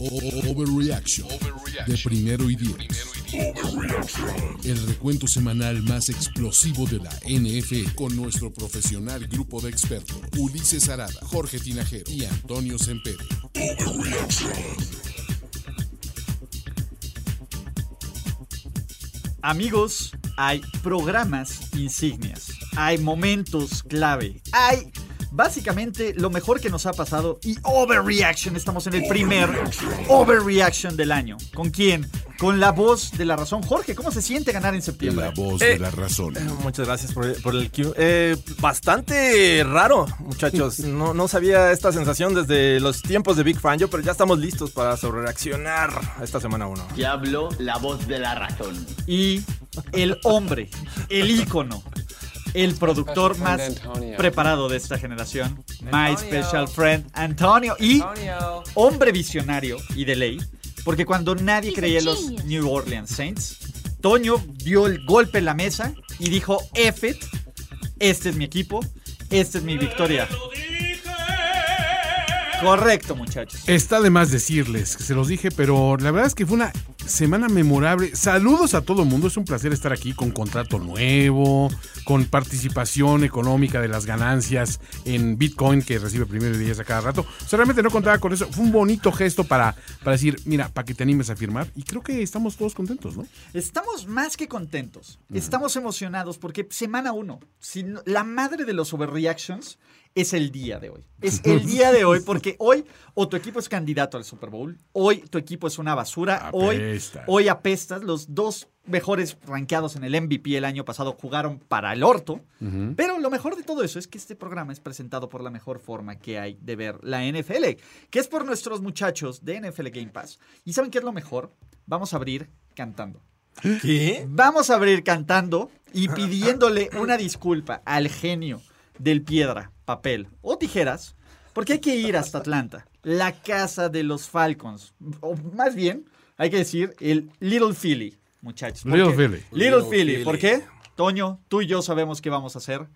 Overreaction de primero y diez. El recuento semanal más explosivo de la NFL con nuestro profesional grupo de expertos Ulises Arada, Jorge Tinajero y Antonio Sempere. Amigos, hay programas insignias, hay momentos clave, hay básicamente lo mejor que nos ha pasado y Overreaction. Estamos en el primer Overreaction del año. ¿Con quién? Con la voz de la razón. Jorge, ¿cómo se siente ganar en septiembre? La voz Eh, de la razón. Muchas gracias por, por el cue. Eh, bastante raro, muchachos. No, no sabía esta sensación desde los tiempos de Big Fangio, pero ya estamos listos para sobrereaccionar a esta semana 1. Ya habló la voz de la razón. Y el hombre, el ícono, el productor más preparado de esta generación, My Special Friend Antonio. Y hombre visionario y de ley, porque cuando nadie creía en los New Orleans Saints, Toño dio el golpe en la mesa y dijo, F it, este es mi equipo, esta es mi victoria. Correcto, muchachos. Está de más decirles que se los dije, pero la verdad es que fue una semana memorable. Saludos a todo el mundo, es un placer estar aquí con contrato nuevo, con participación económica de las ganancias en Bitcoin que recibe primero diez a cada rato. O sea, realmente no contaba con eso. Fue un bonito gesto para, para decir, mira, para que te animes a firmar. Y creo que estamos todos contentos, ¿no? Estamos más que contentos. Estamos emocionados porque semana uno, si no- la madre de los overreactions es el día de hoy. Es el día de hoy porque hoy o tu equipo es candidato al Super Bowl, hoy tu equipo es una basura, hoy, hoy apestas. Los dos mejores rankeados en el MVP el año pasado jugaron para el orto. Pero lo mejor de todo eso es que este programa es presentado por la mejor forma que hay de ver la NFL, que es por nuestros muchachos de NFL Game Pass. ¿Y saben qué es lo mejor? Vamos a abrir cantando. ¿Qué? Vamos a abrir cantando y pidiéndole una disculpa al genio del piedra, papel o tijeras, porque hay que ir hasta Atlanta, la casa de los Falcons. O más bien, hay que decir el Little Philly, muchachos. ¿Por Little qué? Philly. Little, Little Philly. Philly. ¿Por qué? Toño, tú y yo sabemos qué vamos a hacer.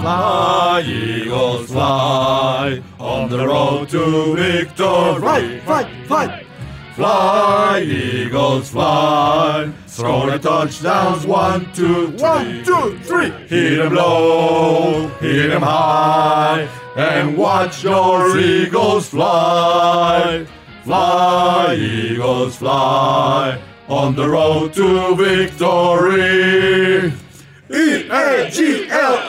Fly, Eagles, fly on the road to victory. Fight, fight, fight. Fly, Eagles, fly. Scoring touchdowns, one, two, three. One, two, three. Hit 'em low, hit 'em high, and watch your Eagles fly. Fly, Eagles, fly on the road to victory. E-A-G-L-E-S,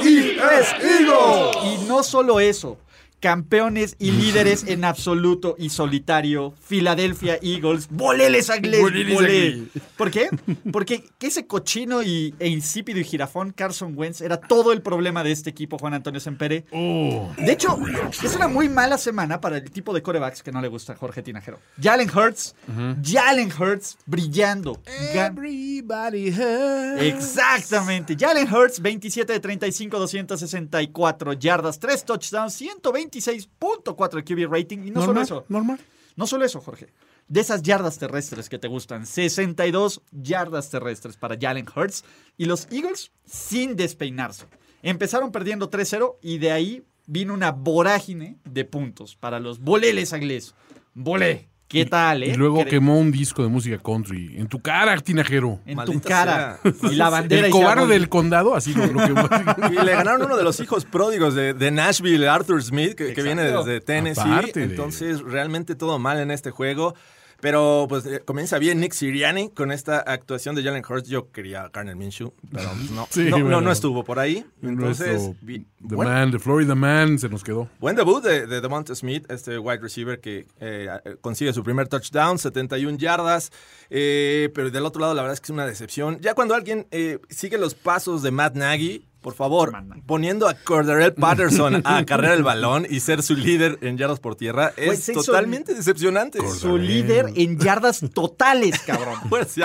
Eagles. Y no solo eso, campeones y líderes en absoluto y solitario, Philadelphia Eagles, boleles anglés. ¿Por qué? Porque que ese cochino y, e insípido y jirafón Carson Wentz era todo el problema de este equipo, Juan Antonio Sempere. Oh. De hecho, es una muy mala semana para el tipo de corebacks que no le gusta a Jorge Tinajero. Jalen Hurts, Jalen Hurts brillando. Everybody hurts. Exactamente. Jalen Hurts, 27 de 35, 264 yardas, 3 touchdowns, 126.4 QB rating. Y no solo eso, normal. no solo eso, Jorge. De esas yardas terrestres que te gustan, 62 yardas terrestres para Jalen Hurts. Y los Eagles sin despeinarse. Empezaron perdiendo 3-0 y de ahí vino una vorágine de puntos para los boleles inglés. Volé. ¿Qué tal, eh? Y luego Cre- quemó un disco de música country. En tu cara, tinajero. En tu cara. Y la bandera. El cobarde del condado, así lo, lo quemó. Y le ganaron uno de los hijos pródigos de, de Nashville, Arthur Smith, que, que viene desde Tennessee. Aparte de- Entonces, realmente todo mal en este juego. Pero pues eh, comienza bien Nick Sirianni con esta actuación de Jalen Hurts. Yo quería a Garner Minshew, pero pues, no, Sí, no, no, bueno. no estuvo por ahí. Entonces, Nuestro- vi- The buen, Man, The Florida Man, se nos quedó. buen debut de, de Devonta Smith, este wide receiver que eh, consigue su primer touchdown, 71 yardas. eh, pero del otro lado, la verdad es que es una decepción. Ya cuando alguien eh, sigue los pasos de Matt Nagy, Por favor, Manda. poniendo a Cordarrelle Patterson a cargar el balón y ser su líder en yardas por tierra es Pues totalmente decepcionante. Su líder en yardas totales, cabrón. Pues.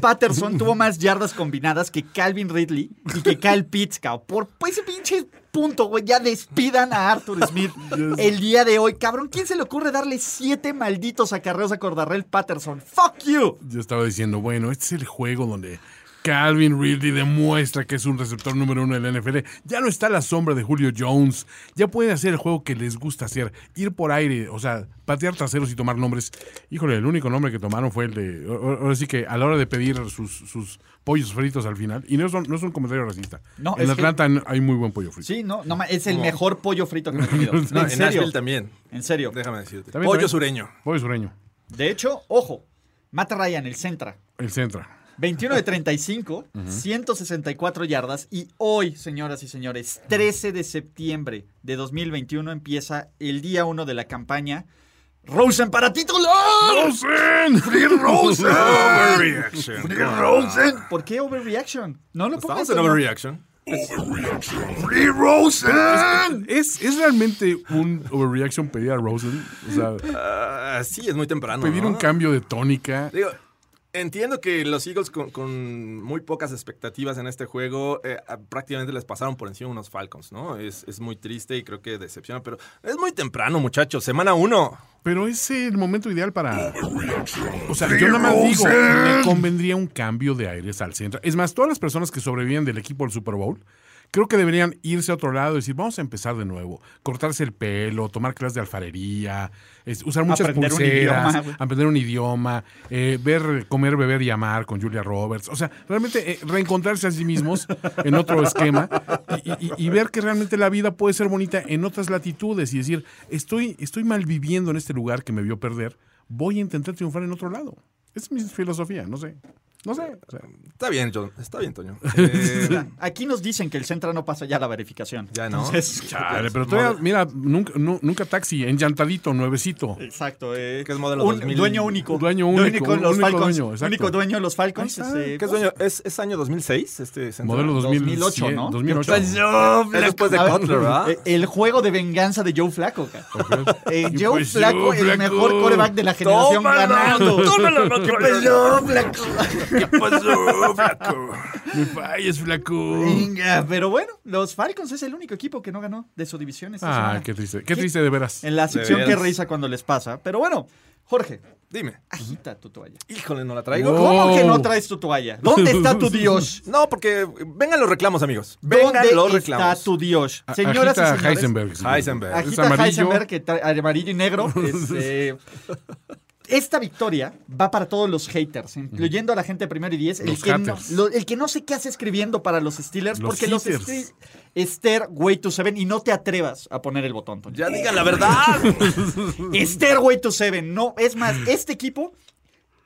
Patterson tuvo más yardas combinadas que Calvin Ridley y que Kyle Pitts, cabrón. Por pues, ese pinche punto, güey. Ya despidan a Arthur Smith el día de hoy. Cabrón, ¿quién se le ocurre darle siete malditos acarreos a Cordarrelle Patterson? ¡Fuck you! Yo estaba diciendo, bueno, este es el juego donde Calvin Ridley demuestra que es un receptor número uno del NFL. Ya no está a la sombra de Julio Jones. Ya pueden hacer el juego que les gusta hacer. Ir por aire, o sea, patear traseros y tomar nombres. Híjole, el único nombre que tomaron fue el de... Ahora sí que a la hora de pedir sus, sus pollos fritos al final. Y no, son, no es un comentario racista. No, en que- Atlanta hay muy buen pollo frito. Sí, no, no es el mejor pollo frito que me he comido. No, en en serio. Nashville también. En serio. Déjame decirte. También, Pollo también. sureño. Pollo sureño. De hecho, ojo, Matt Ryan, el Centra. El Centra. 21 de 35, 164 yardas. Y hoy, señoras y señores, 13 de septiembre de 2021 empieza el día 1 de la campaña. Rosen para titular. ¡Rosen! ¡Free Rosen! Overreaction. Free Rosen. ¿Por qué overreaction? No lo pongas Estamos en Toño. overreaction. ¡Free Rosen! ¿Es, ¿Es realmente un overreaction pedir a Rosen? O sea, Ah, sí, es muy temprano. pedir ¿no? un cambio de tónica. Digo, entiendo que los Eagles con, con muy pocas expectativas en este juego eh, prácticamente les pasaron por encima unos Falcons, ¿no? Es, es muy triste y creo que decepciona, pero es muy temprano, muchachos. Semana uno. Pero es el momento ideal para. O sea, yo nada más digo, me convendría un cambio de aires al centro. Es más, todas las personas que sobreviven del equipo del Super Bowl, creo que deberían irse a otro lado y decir, vamos a empezar de nuevo. Cortarse el pelo, tomar clases de alfarería, es- usar muchas Aprender un pulseras, idioma, aprender un idioma, eh, ver, comer, beber y amar con Julia Roberts. O sea, realmente eh, reencontrarse a sí mismos en otro esquema y, y- y ver que realmente la vida puede ser bonita en otras latitudes y decir, estoy, estoy mal viviendo en este lugar que me vio perder, voy a intentar triunfar en otro lado. Esa es mi filosofía, no sé. No sé. o sea, Está bien, John. Está bien, Toño. Eh, Aquí nos dicen que el Centra no pasa ya la verificación. Ya no. Entonces, chale, pero todavía, mira, nunca, nu- nunca taxi, enllantadito, nuevecito. Exacto. Eh, Que es modelo un 2000. dueño único. Dueño único, un los único Falcons. dueño, único dueño de los Falcons. Está. este, ¿Qué es, dueño? ¿Es, es año 2006 este centro? Modelo 2008, 2008, ¿no? 2008. Pues yo, Es después de Cutler, ¿verdad? eh, El juego de venganza de Joe Flaco. cara. Eh, Y Joe pues, Flaco, Joe el mejor coreback de la generación Tómalo, ganando. tómalo, no, ¿Qué tómalo. pasó, Flaco? ¿Qué pasó, flaco? Me falles, flaco. Venga, pero bueno, los Falcons es el único equipo que no ganó de su división esta Ah, semana. qué triste. Qué triste de veras. En la sección que risa cuando les pasa. Pero bueno, Jorge, Dime. agita tu toalla. Híjole, no la traigo. ¿Cómo que no traes tu toalla? ¿Dónde está tu Dios? No, porque vengan los reclamos, amigos. Vengan ¿Dónde los está reclamos. tu Dios? Señoras y agita señores. Heisenberg. sí. Heisenberg. Es Agita amarillo. Heisenberg, que trae amarillo y negro. este, esta victoria va para todos los haters, incluyendo a la gente de primero y diez. El Los que, no, haters. lo- el que no sé qué hace escribiendo para los Steelers, Los porque los. Steelers. Esther Way to Seven, y no te atrevas a poner el botón. Ya digan la verdad. Esther Way to Seven, no, es más, este equipo,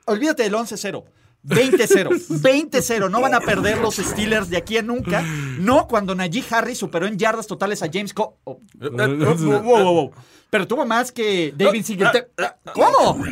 olvídate del 11-0. 20-0, 20-0, no van a perder los Steelers de aquí a nunca. No cuando Najee Harris superó en yardas totales a James Co. oh, Wow, wow, wow, wow. Pero tuvo más que David Singletary. ¿Cómo?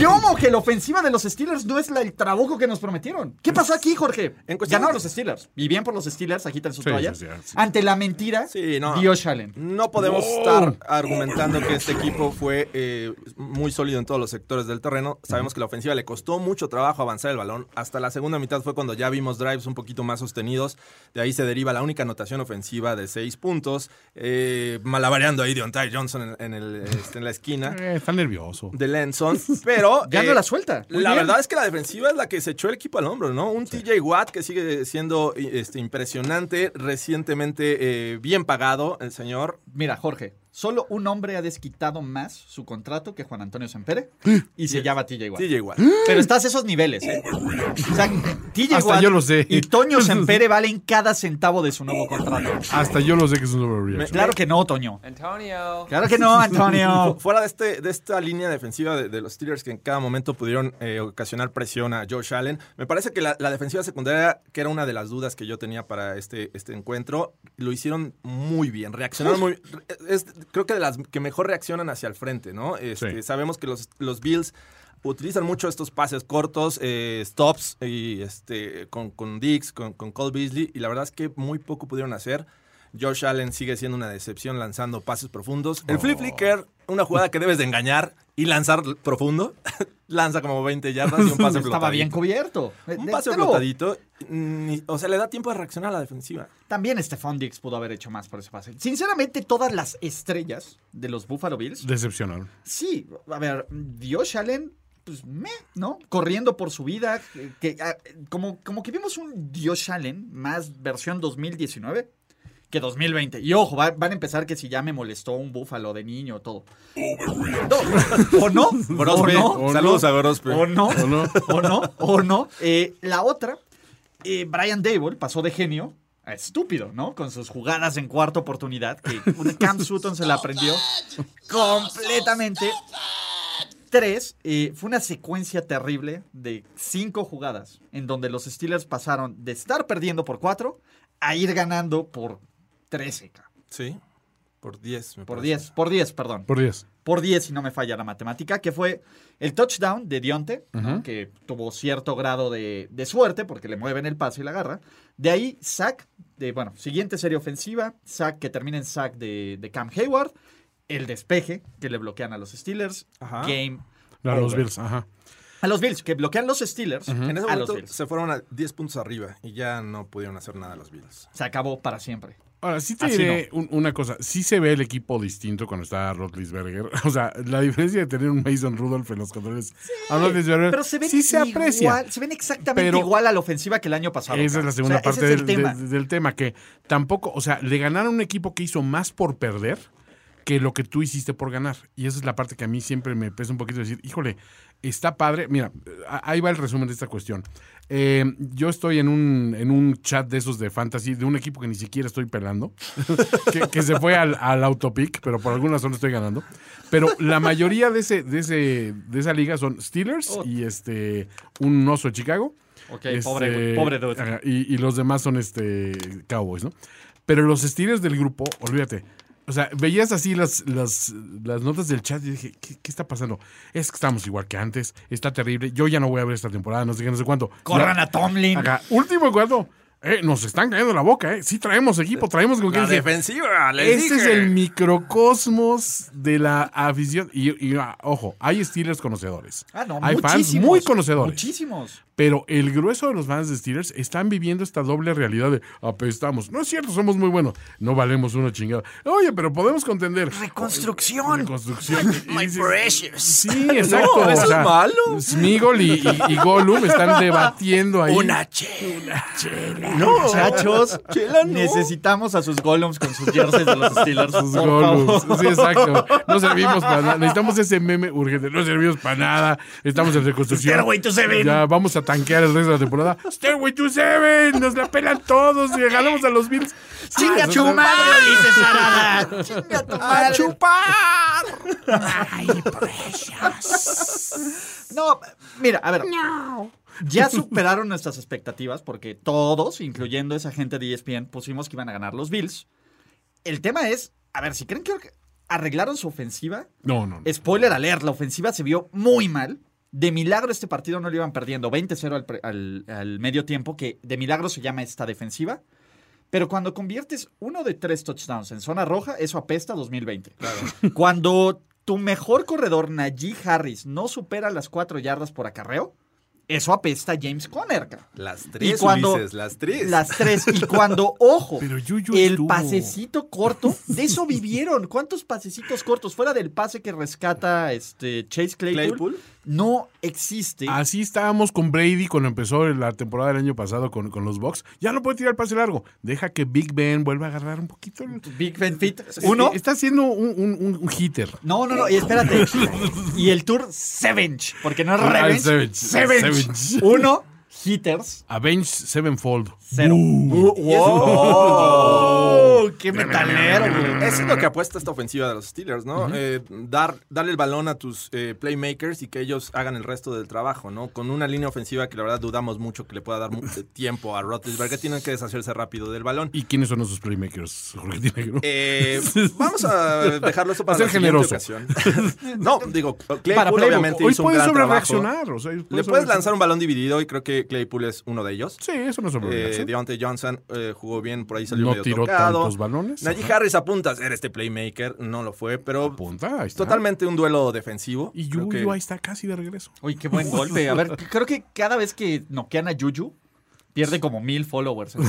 ¿Cómo que la ofensiva de los Steelers no es la- el trabuco que nos prometieron? ¿Qué pasó aquí, Jorge? Ganaron los Steelers. Y bien por los Steelers, agitan su Sí, toalla. sí, sí, sí. Ante la mentira, Sí, no. Dios Allen. No podemos estar argumentando que este equipo fue eh, muy sólido en todos los sectores del terreno. Sabemos que la ofensiva le costó mucho trabajo avanzar el balón. Hasta la segunda mitad fue cuando ya vimos drives un poquito más sostenidos. De ahí se deriva la única anotación ofensiva de seis puntos. Eh, malabareando ahí Deontay Johnson en, en el, este, en la esquina Eh, está nervioso. de Lenson. Pero. Ya no eh, la suelta. Muy La bien. verdad es que la defensiva es la que se echó el equipo al hombro, ¿no? Un TJ Watt que sigue siendo este, impresionante, recientemente eh, bien pagado, el señor. Mira, Jorge, solo un hombre ha desquitado más su contrato que Juan Antonio Sempere y se llama TJ Watt. TJ Watt. Pero estás a esos niveles, ¿eh? O sea, TJ Hasta Watt yo lo sé. y Toño Sempere valen cada centavo de su nuevo contrato. Hasta yo lo sé que es un overreaction. Claro que no, Toño. Antonio. Claro que no, Antonio. Fu- Fuera de, este, de esta línea defensiva de, de los Steelers que en cada momento pudieron eh, ocasionar presión a Josh Allen, me parece que la, la defensiva secundaria, que era una de las dudas que yo tenía para este, este encuentro, lo hicieron muy bien, reaccionaron muy es, Creo que de las que mejor reaccionan hacia el frente, ¿no? Este, Sí. Sabemos que los, los Bills utilizan mucho estos pases cortos, eh, stops y este con, con Dix, con, con Cole Beasley, y la verdad es que muy poco pudieron hacer. Josh Allen sigue siendo una decepción lanzando pases profundos. El flip flicker, una jugada que debes de engañar y lanzar profundo. Lanza como 20 yardas y un pase Estaba flotadito. bien cubierto. Un pase pero flotadito. o sea, le da tiempo de reaccionar a la defensiva. También Stephon Diggs pudo haber hecho más por ese pase. Sinceramente, todas las estrellas de los Buffalo Bills, Decepcionaron. sí, a ver, Josh Allen, pues, meh, ¿no? Corriendo por su vida. que- que, ah, como, como que vimos un Josh Allen más versión 2019 que 2020. Y ojo, va- van a empezar que si ya me molestó un búfalo de niño, todo. No, ¿O no? ¿O no? Saludos a Gorospe. ¿O no? ¿O no? ¿O no? ¿O no? Eh, la otra, eh, Brian Dable pasó de genio a estúpido, ¿no? Con sus jugadas en cuarta oportunidad, que Cam Sutton se la aprendió completamente. Tres, eh, fue una secuencia terrible de cinco jugadas en donde los Steelers pasaron de estar perdiendo por cuatro a ir ganando por 13, ca- Sí. Por 10, me por parece. 10, por 10, perdón Por 10. por 10 si no me falla la matemática, que fue el touchdown de Dionte, ¿no? que tuvo cierto grado de, de suerte porque le mueven el pase y la agarra. De ahí, sack, de, bueno, siguiente serie ofensiva, sack que termina en sack de, de Cam Hayward, el despeje que le bloquean a los Steelers, Ajá. game A los. Bills, ajá. A los Bills, que bloquean los Steelers En ese a momento se fueron a 10 puntos arriba y ya no pudieron hacer nada los Bills. Se acabó para siempre. Ahora, sí te Así diré un- una cosa. Sí se ve el equipo distinto cuando está Rotlisberger. O sea, la diferencia de tener un Mason Rudolph en los controles a Roethlisberger Pero se ven sí se aprecia. igual, se ven exactamente igual a la ofensiva que el año pasado. Esa es la segunda O sea, parte del, el tema. del- del tema, que tampoco, o sea, le ganaron un equipo que hizo más por perder que lo que tú hiciste por ganar. Y esa es la parte que a mí siempre me pesa un poquito decir, híjole, está padre. Mira, ahí va el resumen de esta cuestión. Eh, yo estoy en un, en un chat de esos de fantasy, de un equipo que ni siquiera estoy pelando, que, que se fue al, al autopic, pero por alguna razón estoy ganando. Pero la mayoría de, ese, de, ese, de esa liga son Steelers y este un oso de Chicago. Ok, Este, pobre, pobre dude. y, y los demás son este Cowboys, ¿no? Pero los Steelers del grupo, olvídate. O sea, veías así las, las, las notas del chat y dije, ¿qué, qué está pasando? Es que estamos igual que antes, está terrible. Yo ya no voy a ver esta temporada, no sé qué, no sé cuánto. Corran a Tomlin. Acá, último cuarto. Eh, nos están cayendo la boca, ¿eh? Sí traemos equipo, traemos con qué La defensiva, les Este es el microcosmos de la afición. Y, y, ah, ojo, hay Steelers conocedores. Ah, no, hay fans muchísimos, muy conocedores. Muchísimos. Pero el grueso de los fans de Steelers están viviendo esta doble realidad de apestamos. No es cierto, somos muy buenos. No valemos una chingada. Oye, pero podemos contender. Reconstrucción. Reconstrucción. My precious. Sí, exacto. eso o sea, es malo. Smigol y, y, y Gollum están debatiendo ahí. chela. No, muchachos, Chela, no. necesitamos a sus golems con sus jerseys de los Steelers. Sus por Gollums. favor. Sí, exacto. No servimos para nada. Necesitamos ese meme urgente. No servimos para nada. Estamos en reconstrucción. Stairway to Seven. Ya vamos a tanquear el resto de la temporada. Stairway to Seven. Nos la pelan todos y ganamos a los Bills. ¡Chinga tu madre, Ulises Arada! ¡Chinga tu madre! chupar! No, mira, a ver. Ya superaron nuestras expectativas porque todos, incluyendo esa gente de ESPN, pusimos que iban a ganar los Bills. El tema es, a ver, si creen que arreglaron su ofensiva, No, no. no. spoiler alert, la ofensiva se vio muy mal. De milagro este partido no lo iban perdiendo 20-0 al, al- al medio tiempo, que de milagro se llama esta defensiva. Pero cuando conviertes uno de tres touchdowns en zona roja, eso apesta 2020. Cuando tu mejor corredor, Najee Harris, no supera las cuatro yardas por acarreo, eso apesta a James Conner. Las Y tres, cuando- Ulises, las tres. Las tres. Y cuando, ojo, Pero Yuyu el estuvo. pasecito corto, de eso vivieron. ¿Cuántos pasecitos cortos? Fuera del pase que rescata este Chase Claypool, Claypool. No existe. Así estábamos con Brady cuando empezó la temporada del año pasado con, con los Bucks. Ya no puede tirar el pase largo. Deja que Big Ben vuelva a agarrar un poquito. el- Big Ben Fit. Uno. Está haciendo un, un- un- un hitter. No, no, no, y espérate. y el tour Sevench, porque no es Ah, Revenge. Sevench. Savage. Uno, hitters. Avenge Sevenfold. Cero. ¡Wow! ¡Qué metalero, güey! Eso es lo que apuesta esta ofensiva de los Steelers, ¿no? Eh, dar, darle el balón a tus eh, playmakers y que ellos hagan el resto del trabajo, ¿no? Con una línea ofensiva que la verdad dudamos mucho que le pueda dar mucho tiempo a Roethlisberger, tienen que deshacerse rápido del balón. ¿Y quiénes son esos playmakers, Jorge? Eh, vamos a dejarlo eso para Ser la generoso. ocasión. no, digo, Claypool obviamente Hoy hizo un puedes gran sobre trabajo. reaccionar. O sea, Le puedes lanzar un balón dividido y creo que Claypool es uno de ellos. Sí, eso no es sobre Eh, reacción. Deontay Johnson eh, jugó bien, por ahí salió No medio tiró tocado. tantos balones. Najee Ajá. Harris apunta a ser este playmaker, no lo fue, pero Apunta, ahí está. totalmente un duelo defensivo. Y Yuyu que- ahí está casi de regreso. Uy, qué buen golpe. A ver, creo que cada vez que noquean a Juju, pierde como mil followers. o,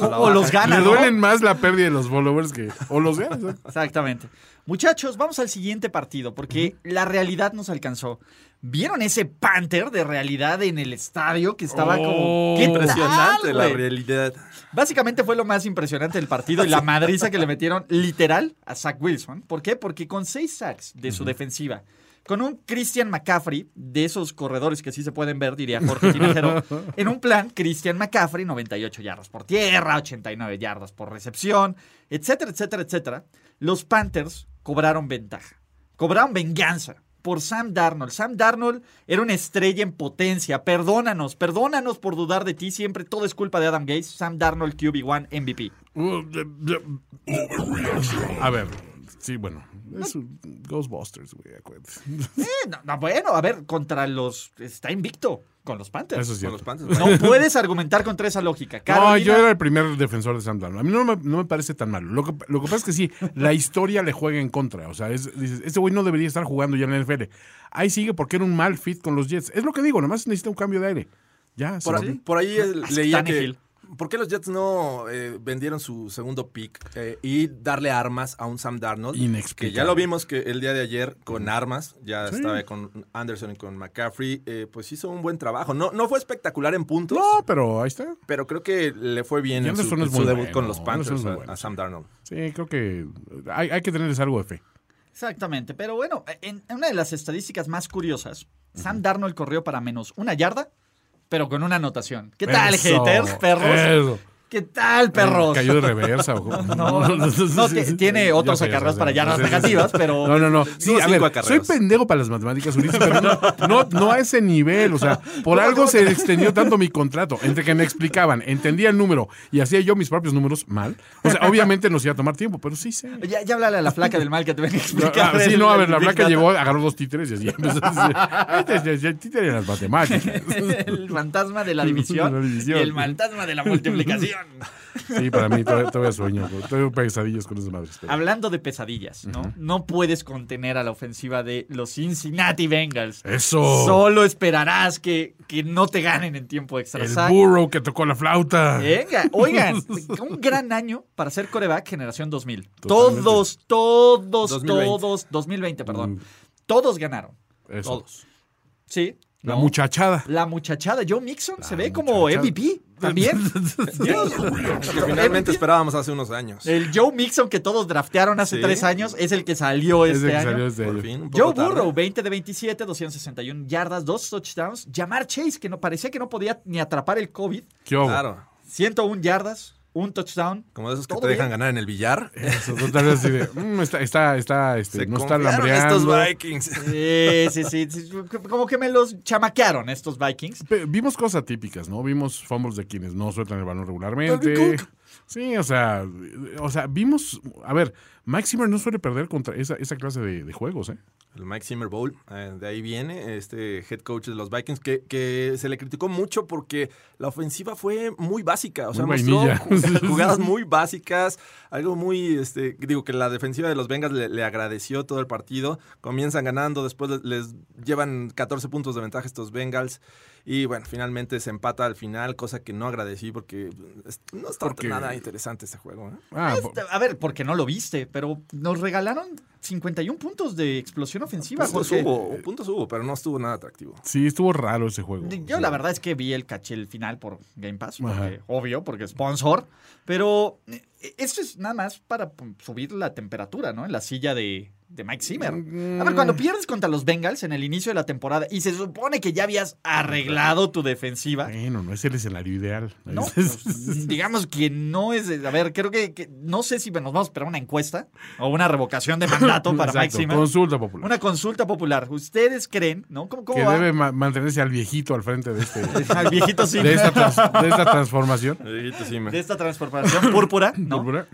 o los gana, Le ¿no? duelen más la pérdida de los followers que. O los ganas. ¿no? Exactamente. Muchachos, vamos al siguiente partido, porque la realidad nos alcanzó. ¿Vieron ese Panther de realidad en el estadio que estaba como... Oh, ¿Qué tal, Impresionante la realidad. Básicamente fue lo más impresionante del partido y la madriza que le metieron literal a Zach Wilson. ¿Por qué? Porque con seis sacks de su defensiva, con un Christian McCaffrey, de esos corredores que sí se pueden ver, diría Jorge Tinajero, en un plan Christian McCaffrey, 98 yardas por tierra, 89 yardas por recepción, etcétera, etcétera, etcétera. Los Panthers cobraron ventaja, cobraron venganza por Sam Darnold. Sam Darnold era una estrella en potencia. Perdónanos, perdónanos por dudar de ti. Siempre todo es culpa de Adam Gates. Sam Darnold, QB1, MVP. A ver, sí, bueno. Es un Ghostbusters, güey, acuérdate. Eh, no, no, bueno, a ver, contra los. Está invicto con los Panthers. Eso es Con cierto. los Panthers. No puedes argumentar contra esa lógica. No, Carolina- yo era el primer defensor de Sam Darnold. A mí no me, no me parece tan malo. Lo que, lo que pasa es que sí, la historia le juega en contra. O sea, es, dices, este güey no debería estar jugando ya en la NFL. Ahí sigue porque era un mal fit con los Jets. Es lo que digo, nomás necesita un cambio de aire. Ya, Por, ahí- por ahí leía que... ¿Por qué los Jets no eh, vendieron su segundo pick eh, y darle armas a un Sam Darnold? Inexplicable. Que ya lo vimos que el día de ayer con armas, ya Sí. estaba con Anderson y con McCaffrey, eh, pues hizo un buen trabajo. No, no fue espectacular en puntos, No, pero ahí está. pero creo que le fue bien en su, debut bueno, con los Panthers a- bueno, a sí. Sam Darnold. Sí, creo que hay, hay que tenerles algo de fe. Exactamente, pero bueno, en en una de las estadísticas más curiosas, Sam Darnold corrió para menos una yarda, pero con una anotación. ¿Qué tal, Eso, haters, perros? eso. ¿Qué tal, perros? Cayó de reversa. No, no, no, ti- tiene otros acarreos para ya yardas negativas, pero... No, no, no. Sí, a ver, soy pendejo para las matemáticas, Ulises, pero no, no, no a ese nivel. O sea, por algo se extendió tanto mi contrato. Entre que me explicaban, entendía el número y hacía yo mis propios números mal. O sea, obviamente nos iba a tomar tiempo, pero sí sé. Ya, ya háblale a la flaca del mal que te venga a explicar. ah, sí, no, a ver, la Data. llegó, agarró dos títeres y así empezó a decir, "Este es- es el títere de las matemáticas. el fantasma de la división, La división. y el fantasma de la multiplicación. Sí, para mí todavía, todavía sueño, todavía pesadillas con esas madres. pero- Hablando de pesadillas, ¿no? No puedes contener a la ofensiva de los Cincinnati Bengals. Eso. Solo esperarás que, que no te ganen en tiempo extra. El burro que tocó la flauta. Venga, oigan, un gran año para ser coreback generación 2000. Totalmente. Todos, todos, 2020. todos, 2020, perdón. Mm. Todos ganaron. Eso. Todos. Sí. La ¿no? muchachada. La muchachada, Joe Mixon, se ve como. MVP también. Que finalmente esperábamos hace unos años. El Joe Mixon que todos draftearon hace Sí. tres años es el que salió Es este que año. salió este Por año. fin, Joe tarde. Burrow, 20 de 27, 261 yardas, dos touchdowns. Jamar Chase, que no parecía que no podía ni atrapar el COVID. Claro. 101 yardas, un touchdown. Como de esos que te dejan bien. ganar en el billar. Eso, total, así de, mm, está, está, está, este, Se no está confiaron lambreando. estos Vikings. Sí, sí, sí, sí, Como que me los chamaquearon estos Vikings. Vimos cosas típicas, ¿no? Vimos fumbles de quienes no sueltan el balón regularmente. Sí, o sea, o sea, vimos, a ver, Mike Zimmer no suele perder contra esa, esa clase de, de juegos, ¿eh? El Mike Zimmer Bowl, eh, de ahí viene este head coach de los Vikings, que, que se le criticó mucho porque la ofensiva fue muy básica, o sea, Muy mostró jugadas muy básicas, algo muy, este, digo que la defensiva de los Bengals le, le agradeció todo el partido, comienzan ganando, después les, les llevan 14 puntos de ventaja estos Bengals, y bueno, finalmente se empata al final, cosa que no agradecí porque es- no está Porque- nada interesante este juego. ¿eh? Ah, po- A ver, porque no lo viste, pero nos regalaron 51 puntos de explosión ofensiva. Puntos Jorge. hubo, puntos hubo, pero no estuvo nada atractivo. sí, estuvo raro ese juego. Yo la verdad es que vi el caché el final por Game Pass, porque, obvio, porque es sponsor, pero eh, esto es nada más para pum, subir la temperatura, ¿no? En la silla de, de Mike Zimmer. A ver, cuando pierdes contra los Bengals en el inicio de la temporada y se supone que ya habías arreglado tu defensiva, Bueno, no es el escenario ideal. no, Es- pues, digamos que no es. A ver, creo que, que- no sé si nos vamos a esperar una encuesta o una revocación de mandato para Mike Zimmer. Consulta popular. Una consulta popular. ¿Ustedes creen, no? ¿Cómo, cómo que va? debe ma- mantenerse al viejito al frente de este. Al viejito sí. de, esta trans- de esta transformación. Sí, me- De esta transformación púrpura, ¿no? Púrpura.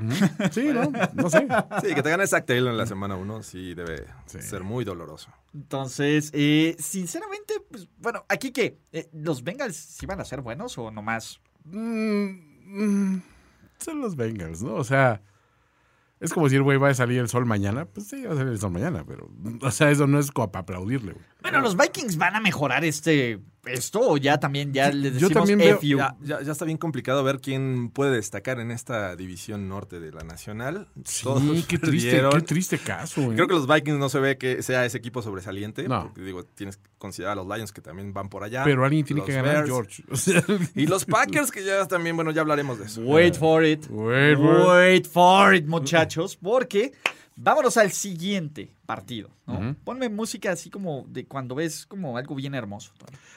Sí, no, no sé. Sí, que te gane Zach Taylor en la semana 1 sí debe ser muy doloroso. Entonces, eh, sinceramente, pues, bueno, aquí que los Bengals sí van a ser buenos o nomás. Mm, mm, son los Bengals, ¿no? O sea, es como decir, güey, va a salir el sol mañana. Pues sí, va a salir el sol mañana, pero, o sea, eso no es como para aplaudirle, güey. Bueno, los Vikings van a mejorar este esto o ya también ya les Yo decimos también veo- F you? Ya, ya- ya está bien complicado ver quién puede destacar en esta división norte de la nacional. Sí, Todos qué triste, qué triste caso, güey. Creo que los Vikings no se ve que sea ese equipo sobresaliente. No. Porque digo, tienes que considerar a los Lions que también van por allá. Pero alguien tiene que ganar, Bears, George. O sea, Y los Packers que ya también, bueno, ya hablaremos de eso. Wait for it. Wait for it. Wait for it, muchachos, porque vámonos al siguiente partido. ¿no? Ponme música así como de cuando ves como algo bien hermoso,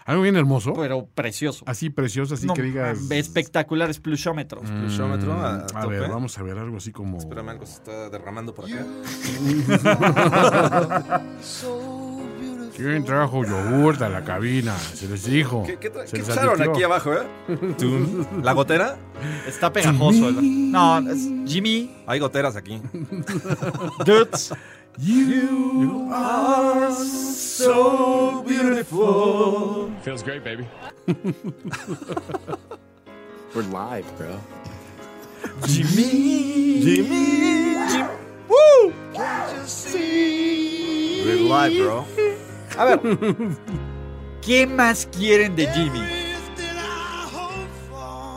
algo bien hermoso. pero precioso. Así precioso, así No, que digas. espectaculares plusiómetros. Plusiómetro a, A tope. ver, vamos a ver algo así como. Espérame, algo se está derramando por acá. ¿Quién trajo yogurt a la cabina? Se les dijo. ¿Qué, qué tra- qué les echaron advirtió. aquí abajo, eh? ¿La gotera? Está pegajoso. el- No, es Jimmy Hay goteras aquí. Dudes. You are so beautiful. Feels great, baby. We're live, bro. Jimmy. Jimmy. Woo. We're live, bro. A ver. ¿Qué más quieren de Jimmy?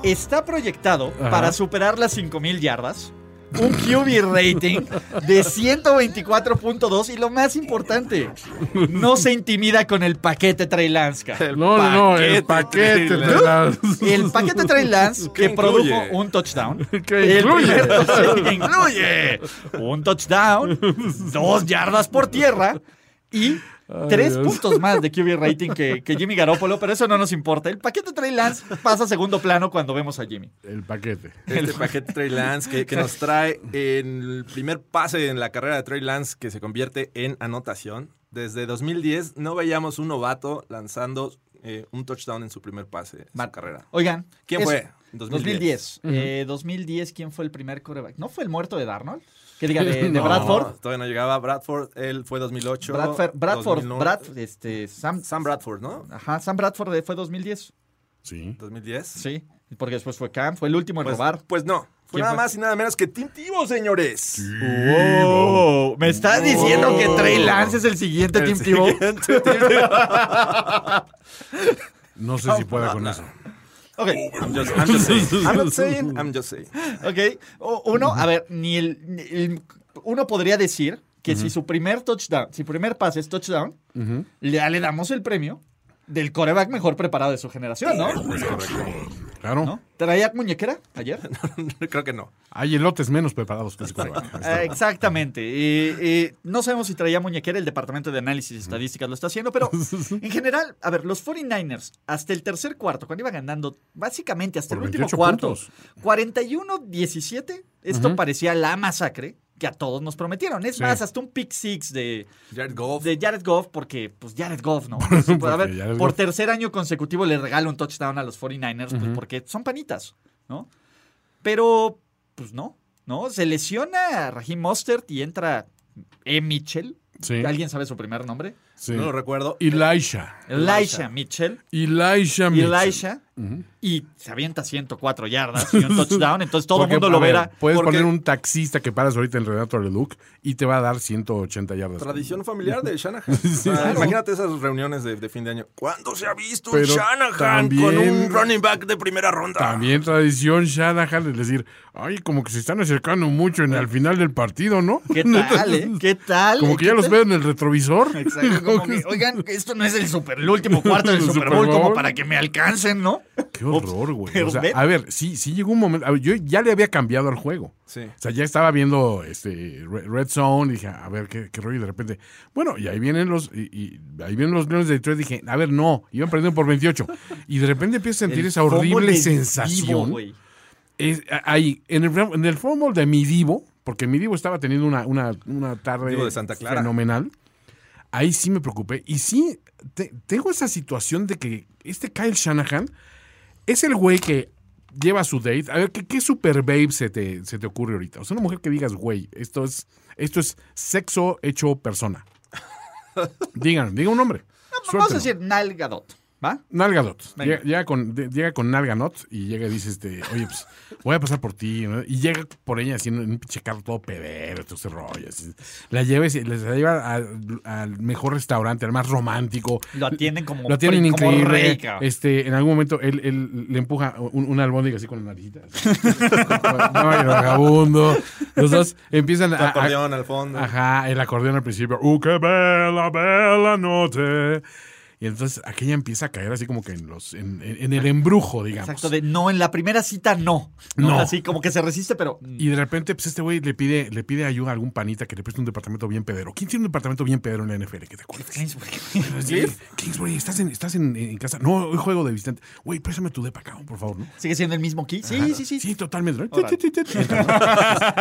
Está proyectado Ajá. para superar las 5000 yardas. Un QB rating de 124.2 y lo más importante, no se intimida con el paquete Trey Lance. cara. No, no, no, el paquete. Trey las- El paquete Trey Lance ¿Qué que produjo un touchdown. El incluye. primer touchdown que incluye un touchdown, dos yardas por tierra y tres Dios. puntos más de QB rating que, que Jimmy Garoppolo, pero eso no nos importa. El paquete Trey Lance pasa a segundo plano cuando vemos a Jimmy. El paquete. Este paquete Trey Lance que, que nos trae en el primer pase en la carrera de Trey Lance que se convierte en anotación. Desde 2010 no veíamos un novato lanzando eh, un touchdown en su primer pase en su carrera. Oigan, ¿Quién eso- fue? 2010. 2010. Eh, 2010, ¿quién fue el primer quarterback? ¿No fue el muerto de Darnold? Que diga, de, de No, Bradford. todavía no llegaba. Bradford, él fue 2008. Bradford, Bradford, 2009. Brad, este, Sam, Sam Bradford, ¿no? Ajá, Sam Bradford fue 2010. Sí. 2010. Sí, porque después fue Cam, fue el último en Pues, robar. pues no. Fue ¿Quién nada fue? más y nada menos que Tim Tebow, señores. Wow, ¿Me estás diciendo que Trey Lance es el siguiente El Team Tebow? siguiente Tim No sé si pueda con eso. Ok, I'm just, I'm just saying. I'm not saying, I'm just saying. ok. Uno, a ver, ni el, ni el- uno podría decir que si su primer touchdown, si primer pase es touchdown, le, le damos el premio del coreback mejor preparado de su generación, ¿no? Claro. ¿No? ¿Traía muñequera ayer? Creo que no. Hay elotes menos preparados que exactamente. Eh, eh, no sabemos si traía muñequera, el departamento de análisis y estadísticas lo está haciendo, pero en general, a ver, los 49ers, hasta el tercer cuarto, cuando iba ganando, básicamente hasta Por el último 28 cuarto, puntos. 41-17, esto parecía la masacre que a todos nos prometieron. Es Sí. más, hasta un pick six de, Jared Goff. de Jared Goff, porque, pues, Jared Goff, ¿no? A ver, por Goff. tercer año consecutivo le regalo un touchdown a los 49ers, pues, porque son panitas, ¿no? Pero, pues, no, ¿no? Se lesiona a Raheem Mostert y entra E. Mitchell. Sí. ¿Alguien sabe su primer nombre? Sí. No lo recuerdo. Elisha. Elisha Mitchell. Elisha Mitchell. Elisha. Y se avienta 104 yardas y un touchdown, entonces todo el mundo lo ver, verá. Puedes porque- poner un taxista que paras ahorita en Renato Leduc y te va a dar 180 yardas. Tradición familiar de Shanahan. Ah, Imagínate esas reuniones de, de fin de año. ¿Cuándo se ha visto un Pero Shanahan también- con un running back de primera ronda? También tradición Shanahan es decir, ay, como que se están acercando mucho en al final del partido, ¿no? ¿Qué tal, eh? ¿Qué tal? Como que ¿Qué ya los veo en el retrovisor. Exacto, como que, oigan, esto no es el, super, el último cuarto del El Super Bowl como para que me alcancen, ¿no? Qué horror, güey. O sea, a ver, sí, sí llegó un momento. ver, yo ya le había cambiado al juego. Sí. O sea, ya estaba viendo este Re- Red Zone y dije, a ver qué, qué rollo. Y de repente, bueno, y ahí vienen los, y, y ahí vienen los Leones de Detroit. Dije, a ver, no, iban perdiendo por 28. Y de repente empiezo a sentir El esa horrible Divo, sensación. Es- ahí, en el, en el fútbol de mi Divo, porque mi Divo estaba teniendo una, una, una tarde Divo de Santa Clara. fenomenal. Ahí sí me preocupé. Y sí, te- tengo esa situación de que este Kyle Shanahan es el güey que lleva su date. A ver, ¿qué, qué super babe se te, se te ocurre ahorita? O sea, una mujer que digas, güey, esto es, esto es sexo hecho persona. Digan, diga un nombre. Vamos a decir Nal Gadot, ¿va? Nalgadot. Llega, llega con, de- llega con Nalganot y llega y dice, este, oye, pues voy a pasar por ti. ¿no? Y llega por ella haciendo un pinche carro todo pedero, todo ese rollo. así. La lleva y se- les la lleva al, al mejor restaurante, al más romántico. Lo atienden como, Lo como increíble. rey, este, en algún momento él, él le empuja un, una albóndiga así con la naricita. así. no, el vagabundo. Los dos empiezan a, a- acordeón al fondo. Ajá, el acordeón al principio. ¡Uh, qué bella, bella noche! Y entonces aquella empieza a caer así como que en los en, en- en el embrujo, digamos. Exacto, de no, en la primera cita no. No. No. Así como que se resiste, pero. mm, Y de repente, pues este güey le pide, le pide ayuda a algún panita que le preste un departamento bien pedero. ¿Quién tiene un departamento bien pedero en la NFL? ¿Qué te acuerdas? Kingsbury. Kingsbury, ¿estás, en, estás en, en casa? No, hoy juego de visitante. Güey, préstame tu depa, cabrón, por favor, ¿no? ¿Sigue siendo el mismo key? Sí, sí, sí. Sí, totalmente.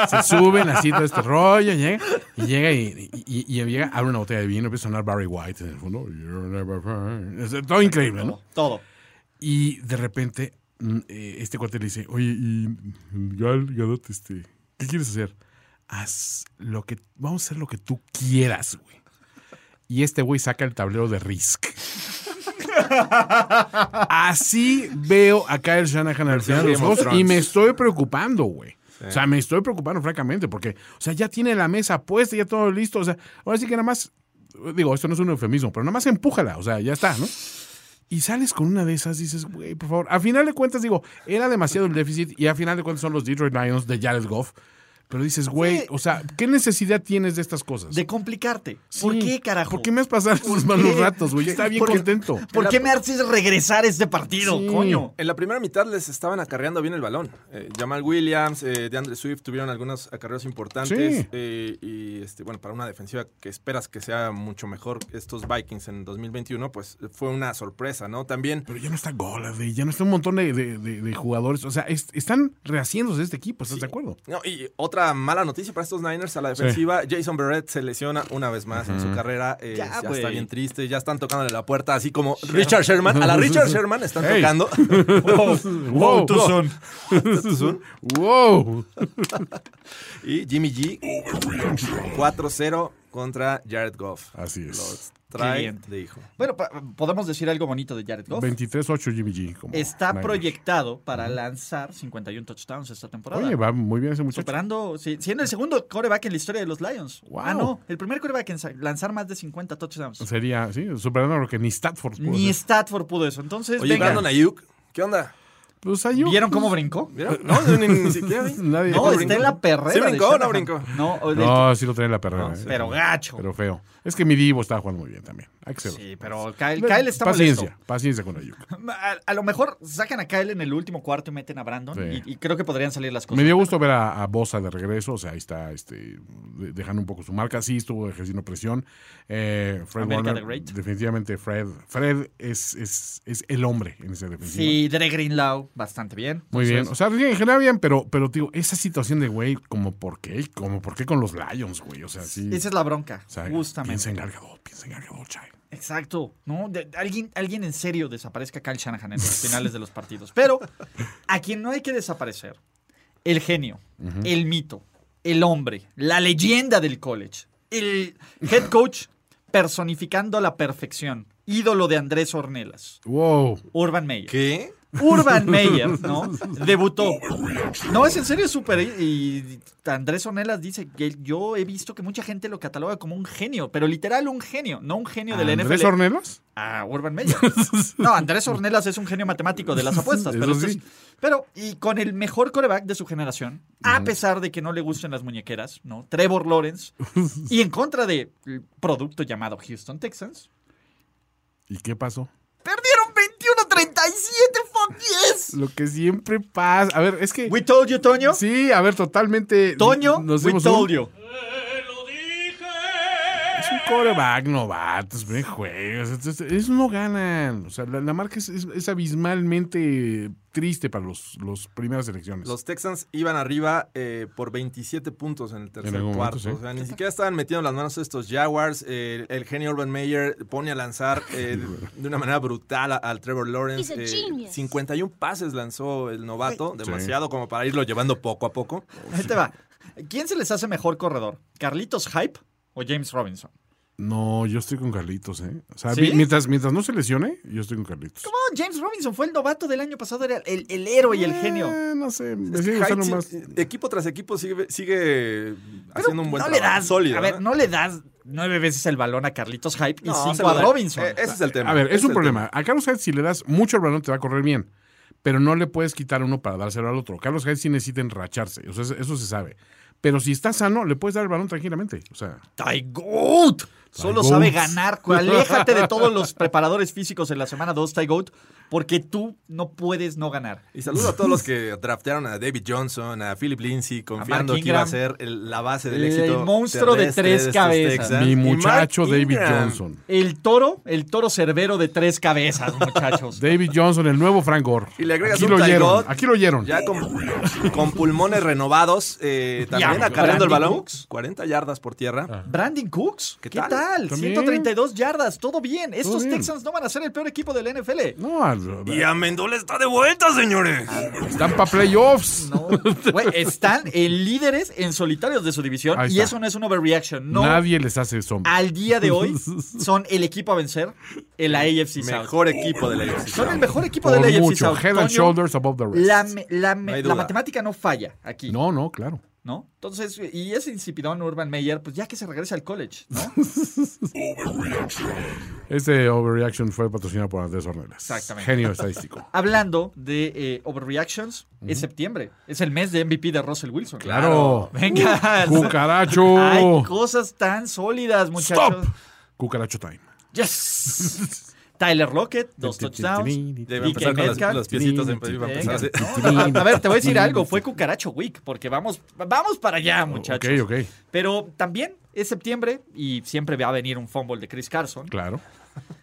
Se suben así todo este rollo, llega, y llega y, y, y llega, abre una botella de vino, empieza a sonar Barry White en el fondo. You're never todo increíble, ¿no? Todo. Y de repente, mm, eh, este cuate le dice, oye, y Gal, Gadot, este, ¿qué quieres hacer? Haz lo que, vamos a hacer lo que tú quieras, güey. Y este güey saca el tablero de Risk. Así veo a Kyle Shanahan al final de los juegos y me estoy preocupando, güey. O sea, me estoy preocupando, francamente, porque, o sea, ya tiene la mesa puesta, ya todo listo. O sea, ahora sí que nada más, digo, esto no es un eufemismo, pero nada más empújala, o sea, ya está, ¿no? Y sales con una de esas, dices, güey, por favor. A final de cuentas, digo, era demasiado el déficit y a final de cuentas son los Detroit Lions de Jared Goff. Pero dices, güey, o sea, ¿qué necesidad tienes de estas cosas? De complicarte. ¿Por Sí. qué, carajo? ¿Por qué me has pasado esos malos ratos, güey? Estaba bien contento. ¿Por qué me haces regresar a este partido, Sí. coño? En la primera mitad les estaban acarreando bien el balón. Eh, Jamal Williams, eh, DeAndre Swift tuvieron algunos acarreos importantes. Sí. eh, y este, bueno, para una defensiva que esperas que sea mucho mejor estos Vikings en 2021, pues fue una sorpresa, ¿no? También Pero ya no está Golladay, ya no está un montón de, de- de- de jugadores. O sea, es- están rehaciéndose de este equipo, ¿estás de acuerdo? No, y otra mala noticia para estos Niners a la defensiva, Jason Barrett se lesiona una vez más en su carrera, eh, Ya, está bien triste, ya están tocándole la puerta, así como Richard Sherman, a la Richard Sherman están Hey. tocando. Wow, tú son. wow. y Jimmy G 4-0 contra Jared Goff. Así es. Los trae de hijo. Bueno, podemos decir algo bonito de Jared Goff. 23-8 Jimmy G. como Está Niners. proyectado para lanzar 51 touchdowns esta temporada. Oye, va muy bien ese muchacho. Superando, sí, siendo el segundo coreback en la historia de los Lions. Wow. Ah, no, el primer coreback en lanzar más de 50 touchdowns. Sería, sí, superando lo que ni Statford pudo Ni hacer. Stafford pudo eso. Entonces, Oye, venga. Brandon Ayuk, ¿qué onda? Pues ¿Vieron pues, cómo brincó? ¿Vieron? No, ni, ni siquiera vi. Nadie- No, ¿Cómo está brincó? en la perrera. ¿Sí de brincó o no Shanahan. brincó? No, o del- No, sí lo trae en la perrera. No, eh. pero gacho. Pero feo. Es que mi Divo estaba jugando muy bien también. Hay que serlo. Sí, pero Kyle, Kyle está Paciencia, molesto. paciencia con Ayuk. A, a lo mejor sacan a Kyle en el último cuarto y meten a Brandon. Sí. Y, y creo que podrían salir las cosas. Me dio gusto ver a, a Bosa de regreso, o sea, ahí está este, de- dejando un poco su marca. Sí, estuvo ejerciendo presión. Eh, Fred America Warner, the Great. definitivamente Fred. Fred es, es, es el hombre en ese defensivo. Sí, Dre Greenlaw, bastante bien. Muy bien. O sea, en general bien, pero, pero digo, esa situación de güey, como por qué, como por qué con los Lions, güey. O sea, sí. Esa es la bronca, o sea, justamente. Piensa en Gargador, piensa en Gargador, Chai. Exacto, ¿no? De- alguien, alguien en serio desaparezca Kyle Shanahan en los finales de los partidos. Pero a quien no hay que desaparecer, el genio, el mito, el hombre, la leyenda del college, el head coach personificando a la perfección, ídolo de Andrés Ornelas, Wow. Urban Meyer. ¿Qué? Urban Meyer, ¿no? Debutó. No, es en serio súper. Y Andrés Ornelas dice que yo he visto que mucha gente lo cataloga como un genio, pero literal un genio, no un genio del ¿Andrés NFL. Ornelas? A Urban Meyer. No, Andrés Ornelas es un genio matemático de las apuestas, pero, es- sí. pero y con el mejor coreback de su generación, a pesar de que no le gusten las muñequeras, ¿no? Trevor Lawrence, y en contra del producto llamado Houston Texans, ¿Y qué pasó? perdieron 21-37, Lo que siempre pasa. A ver, es que. We told you, Toño. Sí, a ver, totalmente. Toño, nos we dimos told un- you. Un coreback novato, es buen juego. Eso no ganan. O sea, la, la marca es, es- es abismalmente triste para los, los primeras elecciones. Los Texans iban arriba eh, por 27 puntos en el tercer algún cuarto. momento, sí. O sea, ni siquiera estaban metiendo las manos estos Jaguars. Eh, el genio Urban Meyer pone a lanzar eh, de una manera brutal al Trevor Lawrence. He's a Eh, genius. 51 pases lanzó el novato, demasiado como para irlo llevando poco a poco. Ahí te va. ¿Quién se les hace mejor corredor? ¿Carlitos Hype o James Robinson? No, yo estoy con Carlitos, ¿eh? O sea, mientras, mientras no se lesione, yo estoy con Carlitos. ¿Cómo? James Robinson fue el novato del año pasado, era el, el héroe y el genio. Eh, no sé, me Es que sigue gustando más. sí- equipo tras equipo sigue, sigue haciendo un buen no le trabajo. das, sólido. a ver, ¿eh? no le das nueve veces el balón a Carlitos Hype y No, cinco a Robinson. eh, ese es el tema. A ver, es un problema. A Carlos Hyde, si le das mucho el balón, te va a correr bien. Pero no le puedes quitar uno para dárselo al otro. Carlos Hyde sí necesita enracharse. O sea, eso- eso se sabe. Pero si está sano, le puedes dar el balón tranquilamente. O sea, Ty Goat. Solo sabe ganar. Aléjate de todos los preparadores físicos en la semana 2, Ty Goat, porque tú no puedes no ganar. Y saludo a todos los que draftearon a David Johnson, a Philip Lindsay, confiando que iba a ser el- la base del El éxito. monstruo de tres cabezas. Mi muchacho David Ingram. Johnson. El toro, el toro cerbero de tres cabezas, muchachos. David Johnson, el nuevo Frank Gore. Y le agregas aquí un lo oyeron. Aquí lo oyeron. Ya con, con pulmones renovados, eh, también Ya, acarreando el balón. Cooks. 40 yardas por tierra. Brandon Cooks, ¿qué, ¿Qué tal? tal? También. 132 yardas, todo bien. Estos bien. Texans no van a ser el peor equipo del NFL. No, al- Y Amendola está de vuelta, señores. están para playoffs. No, están en líderes en solitarios de su división y eso no es una overreaction. No, Nadie les hace sombra. al día de hoy son el equipo a vencer en la AFC South. Mejor equipo de la AFC. Son el mejor equipo Por de la AFC mucho. South. Head and Toño, shoulders above the rest. La, No matemática no falla aquí, ¿no? No, no. Entonces, y ese insipidón Urban Meyer, pues ya que se regrese al college, ¿no? Este overreaction fue patrocinado por Andrés Ornelas. Exactamente. Genio estadístico. Hablando de eh, overreactions, es septiembre. Es el mes de MVP de Russell Wilson. Claro. Venga. Cucaracho. Hay cosas tan sólidas, muchachos. Stop. Cucaracho time. Yes. Tyler Lockett, dos touchdowns. Metcalf. así. ¿no? A, a ver, te voy a decir algo. Fue Cucaracho Week, porque vamos, vamos para allá, muchachos. Ok, ok. Pero también es septiembre y siempre va a venir un fumble de Chris Carson. Claro.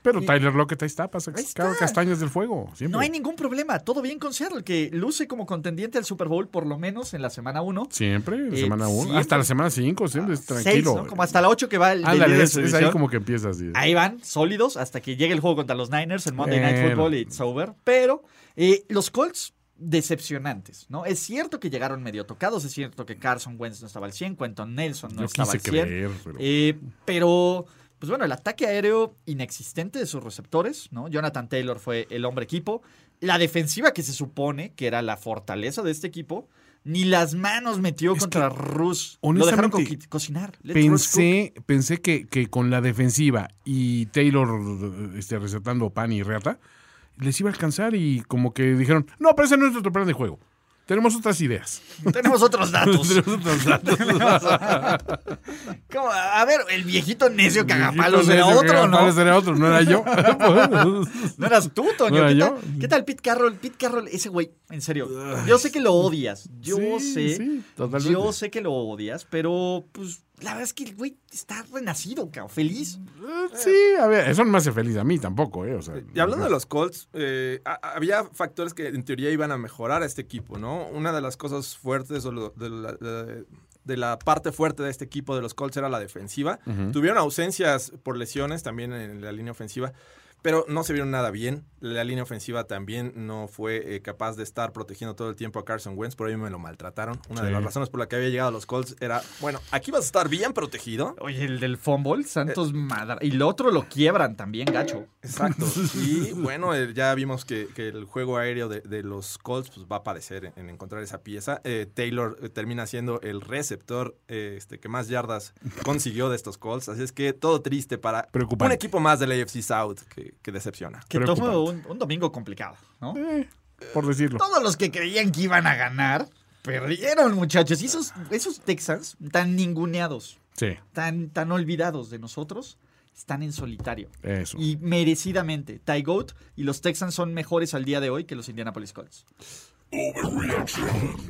Pero Tyler Lockett ahí está, pasa Ahí está. castañas del fuego. Siempre. No hay ningún problema. Todo bien con Seattle, que luce como contendiente al Super Bowl por lo menos en la semana 1. Siempre, Eh, semana 1. siempre. Hasta la semana 5, siempre es tranquilo. ¿no? Como hasta la 8 que va el, el líder de es, es ahí como que empieza así. Ahí van, sólidos, hasta que llegue el juego contra los Niners en Monday Night. Football y it's over. Pero eh, los Colts, decepcionantes, ¿no? Es cierto que llegaron medio tocados, es cierto que Carson Wentz no estaba al 100, Quentin Nelson no Yo estaba al 100. creer, pero- Eh, pero, pues bueno, el ataque aéreo inexistente de sus receptores, ¿no? Jonathan Taylor fue el hombre equipo. La defensiva que se supone que era la fortaleza de este equipo, ni las manos metió Es contra Rus. Lo dejaron co- cocinar. Let. Pensé, pensé que, que con la defensiva y Taylor este, receptando pan y reata, les iba a alcanzar y como que dijeron, no, pero ese no es nuestro plan de juego. Tenemos otras ideas. Tenemos otros datos. Tenemos otros datos. ¿Cómo? A ver, el viejito necio cagapalos era otro, ¿no? Era otro, no era yo. No eras tú, Toño. ¿No era ¿Qué, yo? Tal, ¿Qué tal Pete Carroll? Pete Carroll, ese güey, en serio. Yo sé que lo odias. Yo Sí, sé. sí, yo sé que lo odias, pero pues la verdad es que el güey está renacido, cabrón, feliz. sí, a ver, eso no me hace feliz a mí tampoco, ¿eh? O sea, Y hablando de los Colts, eh, a- había factores que en teoría iban a mejorar a este equipo, ¿no? Una de las cosas fuertes o lo- de la, de- de la parte fuerte de este equipo de los Colts era la defensiva. Tuvieron ausencias por lesiones también en la línea ofensiva, pero no se vieron nada bien. La línea ofensiva también no fue eh, capaz de estar protegiendo todo el tiempo a Carson Wentz, por ahí me lo maltrataron. Una de las razones por la que había llegado a los Colts era, bueno, aquí vas a estar bien protegido. Oye, el del fumble, Eh, Santos madra- Y el otro lo quiebran también, gacho. Exacto. Y bueno, eh, ya vimos que, que el juego aéreo de, de los Colts pues, va a padecer en, en encontrar esa pieza. Eh, Taylor eh, termina siendo el receptor eh, este, que más yardas consiguió de estos Colts. Así es que todo triste para un equipo más del AFC South que, que decepciona. Que tuvo un, un domingo complicado, ¿no? eh, por decirlo. Todos los que creían que iban a ganar, perdieron, muchachos. Y esos, esos Texans tan ninguneados, Sí. tan, tan olvidados de nosotros, están en solitario. Eso. Y merecidamente. Ty Goat y los Texans son mejores al día de hoy que los Indianapolis Colts.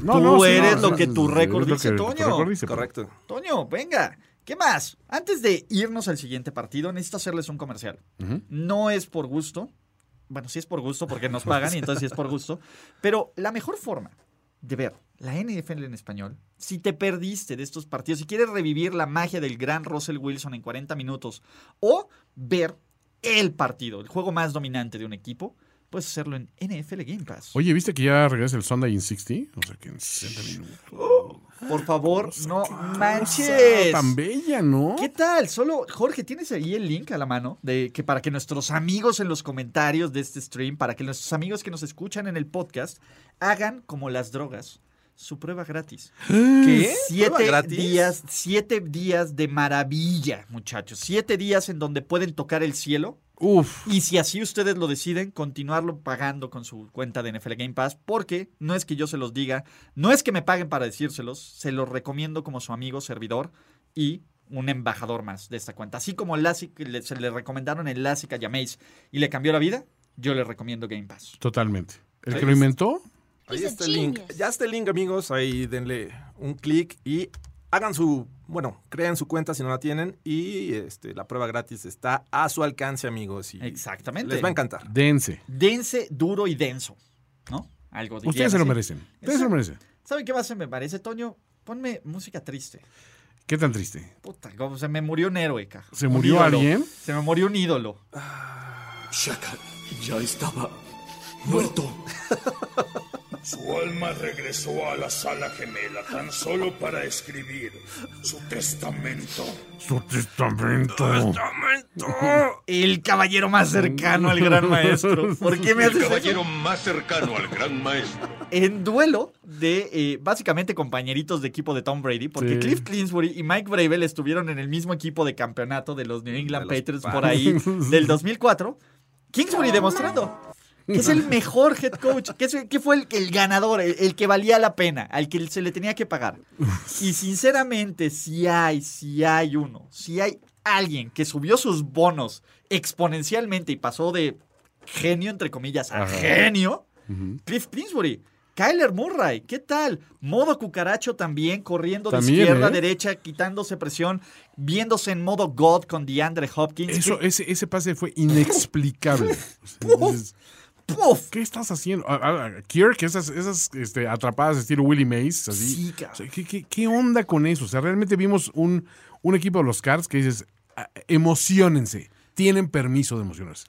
No, Tú no, sí, eres no, lo que tu récord dice, Toño. Correcto. Toño, venga. ¿Qué más? Antes de irnos al siguiente partido, necesito hacerles un comercial. No es por gusto. Bueno, sí es por gusto porque nos pagan y entonces sí es por gusto. Pero la mejor forma de ver la NFL en español, si te perdiste de estos partidos, si quieres revivir la magia del gran Russell Wilson en 40 minutos o ver el partido, el juego más dominante de un equipo, puedes hacerlo en NFL Game Pass. Oye, ¿viste que ya regresa el Sunday in 60? O sea, que en 60 minutos. Por favor, no manches. Tan bella, ¿no? ¿Qué tal? Solo, Jorge, ¿tienes ahí el link a la mano? De que para que nuestros amigos en los comentarios de este stream, para que nuestros amigos que nos escuchan en el podcast, hagan como las drogas. Su prueba gratis. ¿Qué? Siete ¿Prueba gratis? días, siete días de maravilla, muchachos. Siete días en donde pueden tocar el cielo. Uf. Y si así ustedes lo deciden, continuarlo pagando con su cuenta de NFL Game Pass, porque no es que yo se los diga, no es que me paguen para decírselos, se los recomiendo como su amigo servidor y un embajador más de esta cuenta. Así como Lasik, le- se le recomendaron el Lasik a Jameis y le cambió la vida, yo le recomiendo Game Pass. Totalmente. ¿El que lo inventó? Ahí está el link. Ya está el link, amigos. Ahí denle un clic y hagan su, bueno, creen su cuenta si no la tienen y este, la prueba gratis está a su alcance, amigos. Y Exactamente. Les va a encantar. Dense. Dense, duro y denso, ¿no? Algo Ustedes dirían se lo merecen. Ustedes se lo merecen. ¿Saben qué más se me parece, Toño? Ponme música triste. ¿Qué tan triste? Puta, como se me murió un héroe, caja. ¿Se Un murió ídolo. alguien? Se me murió un ídolo. Shaka ya estaba muerto. Su alma regresó a la sala gemela tan solo para escribir su testamento. Su testamento. El caballero más cercano al gran maestro. ¿Por qué me El haces eso? caballero más cercano al gran maestro. En duelo de eh, básicamente compañeritos de equipo de Tom Brady, porque Sí. Cliff Clinsbury y Mike Bravel estuvieron en el mismo equipo de campeonato de los New England De Patriots por ahí del 2004. Kingsbury demostrando que es el mejor head coach, que, es- que fue el, el ganador, el, el que valía la pena, al que se le tenía que pagar. Y sinceramente, si hay, si hay uno, si hay alguien que subió sus bonos exponencialmente y pasó de genio, entre comillas, a Ajá. genio, Cliff Clinsbury. Kyler Murray, ¿qué tal? Modo cucaracho también, corriendo de izquierda a ¿eh? derecha, quitándose presión, viéndose en modo God con DeAndre Hopkins. Eso, ese, ese pase fue inexplicable. ¿Qué estás haciendo? Ah, ah, Kirk, esas, esas este, atrapadas estilo Willie Mays, así. Sí, cabrón. O sea, ¿qué, qué, qué onda con eso? O sea, realmente vimos un, un equipo de los Cards que dices, ah, emocionense. Tienen permiso de emocionarse.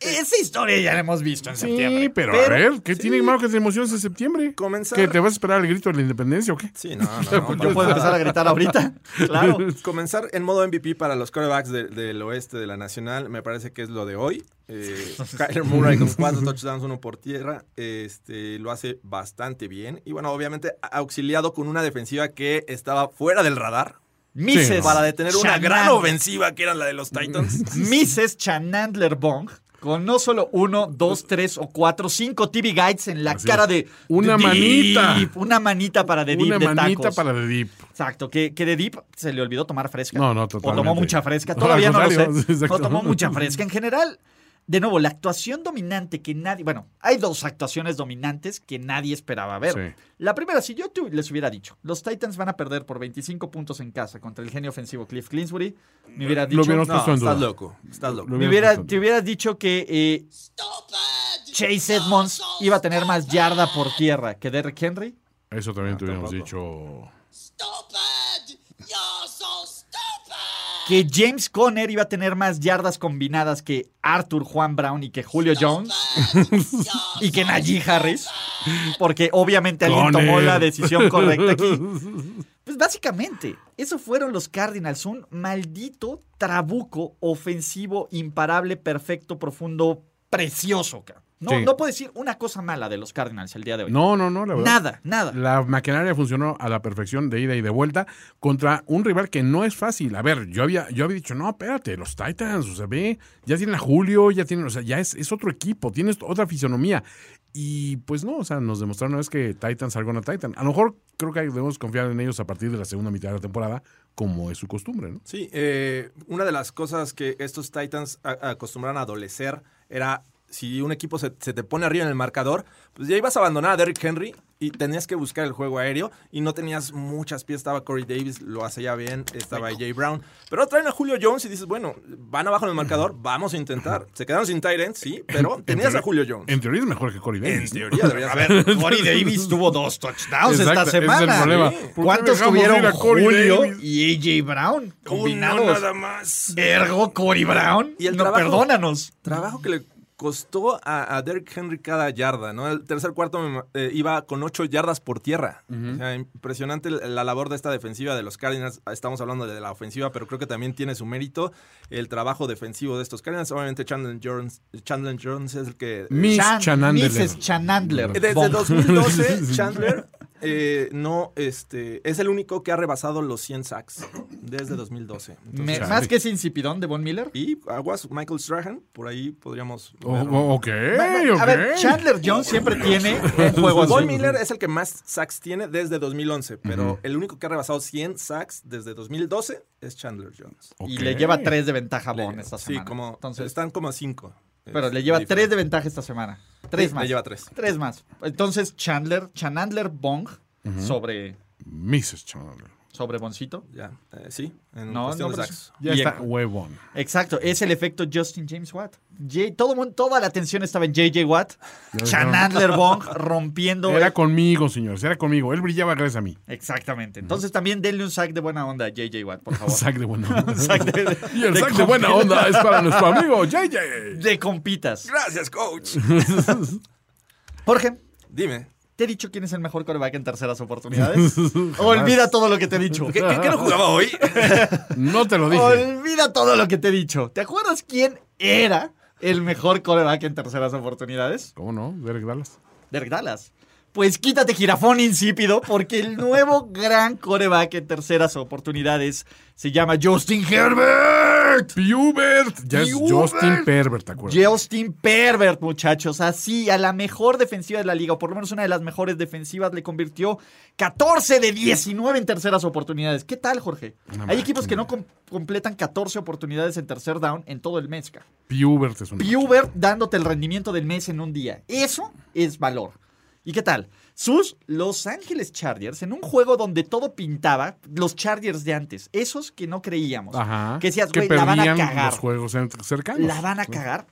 Esa historia ya la hemos visto en Sí, septiembre. pero, a ver, ¿qué tiene malo que te emociones en septiembre? Comenzar- ¿Que te vas a esperar el grito de la independencia o qué? Sí, no, no, no. Yo puedo empezar a gritar ahorita. Claro. Comenzar en modo MVP para los quarterbacks de- del oeste de la Nacional, me parece que es lo de hoy. Eh, Kyler Murray con cuatro touchdowns, uno por tierra, este, lo hace bastante bien. Y bueno, obviamente auxiliado con una defensiva que estaba fuera del radar Mrs. Sí, no. para detener una gran ofensiva que era la de los Titans. Mrs. Chanandler Bong. Con no solo uno, dos, tres o cuatro, cinco TV Guides en la Así cara de. Una de manita. Deep, Una manita para de Deep Una de manita tacos. para The Deep. Exacto, que, que de Deep se le olvidó tomar fresca. No, no, O totalmente. tomó mucha fresca. Todavía no lo sé. No tomó mucha fresca. En general, de nuevo, la actuación dominante que nadie. Bueno, hay dos actuaciones dominantes que nadie esperaba ver. Sí. La primera, si yo tu- les hubiera dicho, los Titans van a perder por 25 puntos en casa contra el genio ofensivo Cliff Clinsbury, me hubieras dicho. No, duda. estás loco, estás loco. Me hubiera- te hubieras dicho que eh, Chase Edmonds iba a tener más yarda por tierra que Derrick Henry. Eso también te hubiéramos dicho. Que James Conner iba a tener más yardas combinadas que Arthur Juan Brown y que Julio Jones. y que Najee Harris. Porque obviamente alguien Conner. tomó la decisión correcta aquí. Pues básicamente, esos fueron los Cardinals. Un maldito trabuco ofensivo, imparable, perfecto, profundo, precioso. cabrón. No, Sí. no puedo decir una cosa mala de los Cardinals el día de hoy. No, no, no, la verdad. Nada, nada. La maquinaria funcionó a la perfección de ida y de vuelta contra un rival que no es fácil. A ver, yo había, yo había dicho, no, espérate, los Titans, o sea, ve, ya tienen a Julio, ya tienen, o sea, ya es, es otro equipo, tienes otra fisonomía. Y pues no, o sea, nos demostraron una vez que Titans algo a Titan. A lo mejor creo que debemos confiar en ellos a partir de la segunda mitad de la temporada, como es su costumbre, ¿no? Sí, eh, una de las cosas que estos Titans acostumbran a adolecer era si un equipo se, se te pone arriba en el marcador, pues ya ibas a abandonar a Derrick Henry y tenías que buscar el juego aéreo y no tenías muchas piezas. Estaba Corey Davis, lo hace ya bien, estaba AJ Brown. Pero traen a Julio Jones y dices, bueno, van abajo en el marcador, vamos a intentar. Se quedaron sin Tyrant, sí, pero tenías a Julio Jones. En teoría es mejor que Corey Davis. En teoría debería A ver, Corey Davis tuvo dos touchdowns Exacto, esta ese es el semana. problema. Sí. ¿Por qué ¿Cuántos tuvieron a Corey Julio Davis? y AJ Brown Uno combinados? nada más. Ergo, Corey Brown. Y el no, trabajo- perdónanos. Trabajo que le costó a, a Derrick Henry cada yarda, ¿no? El tercer cuarto me- eh, iba con ocho yardas por tierra. O sea, impresionante la la labor de esta defensiva de los Cardinals. Estamos hablando de la ofensiva, pero creo que también tiene su mérito el trabajo defensivo de estos Cardinals. Obviamente Chandler Jones, Chandler Jones es el que... Miss Chan- Chanandler. Mrs. Chanandler. Desde Bong. 2012, Chandler eh, no, este, es el único que ha rebasado los 100 sacks desde 2012. Entonces, Me- más que ese insipidón de Von Miller. y aguas Michael Strahan, por ahí podríamos... O- verlo. o- ok, A ver. Chandler Jones siempre tiene un juego Von. Miller es el que más sacks tiene desde 2011, pero el único que ha rebasado 100 sacks desde 2012 es Chandler Jones. Y le lleva tres de ventaja a Von esta Sí, semana. como Entonces, están como a 5. Pero le lleva tres de ventaja esta semana. Tres Sí, más. le lleva tres. Tres más. Entonces, Chandler, Chanandler Bong sobre, Mrs. Chandler. sobre Boncito. Ya, eh, sí, en No, no, de. Ya Y- está huevón. Exacto, es el efecto Justin James Watt. J- todo mundo, toda la atención estaba en JJ Watt. Chanandler Bong rompiendo. Era conmigo, señores, era conmigo. Él brillaba gracias a mí. Exactamente. Entonces también denle un sack de buena onda a JJ Watt, por favor. Sac de buena onda. Sack de- y el de sac de buena onda es para nuestro amigo JJ. De compitas. Gracias, coach. Jorge, Dime, ¿te he dicho quién es el mejor coreback en terceras oportunidades? Olvida todo lo que te he dicho. ¿qué, qué- qué no jugaba hoy? No te lo dije. Olvida todo lo que te he dicho. ¿Te acuerdas quién era el mejor coreback en terceras oportunidades? ¿Cómo no? Derek Dallas. Derek Dallas. Pues quítate jirafón insípido, porque el nuevo gran coreback en terceras oportunidades se llama Justin Herbert. Pubert. Ya es Pubert. Justin Pervert, ¿te acuerdas? Justin Pervert, muchachos. Así, a la mejor defensiva de la liga, o por lo menos una de las mejores defensivas, le convirtió 14 de 19 en terceras oportunidades. ¿Qué tal, Jorge? Una Hay equipos que no com- completan 14 oportunidades en tercer down en todo el mes. ca. Pubert es un. Pubert dándote el rendimiento del mes en un día. Eso es valor. ¿Y qué tal? Sus Los Ángeles Chargers, en un juego donde todo pintaba, los Chargers de antes, esos que no creíamos. Ajá. Que decías, güey, la van a cagar. los juegos cercanos. La van a cagar.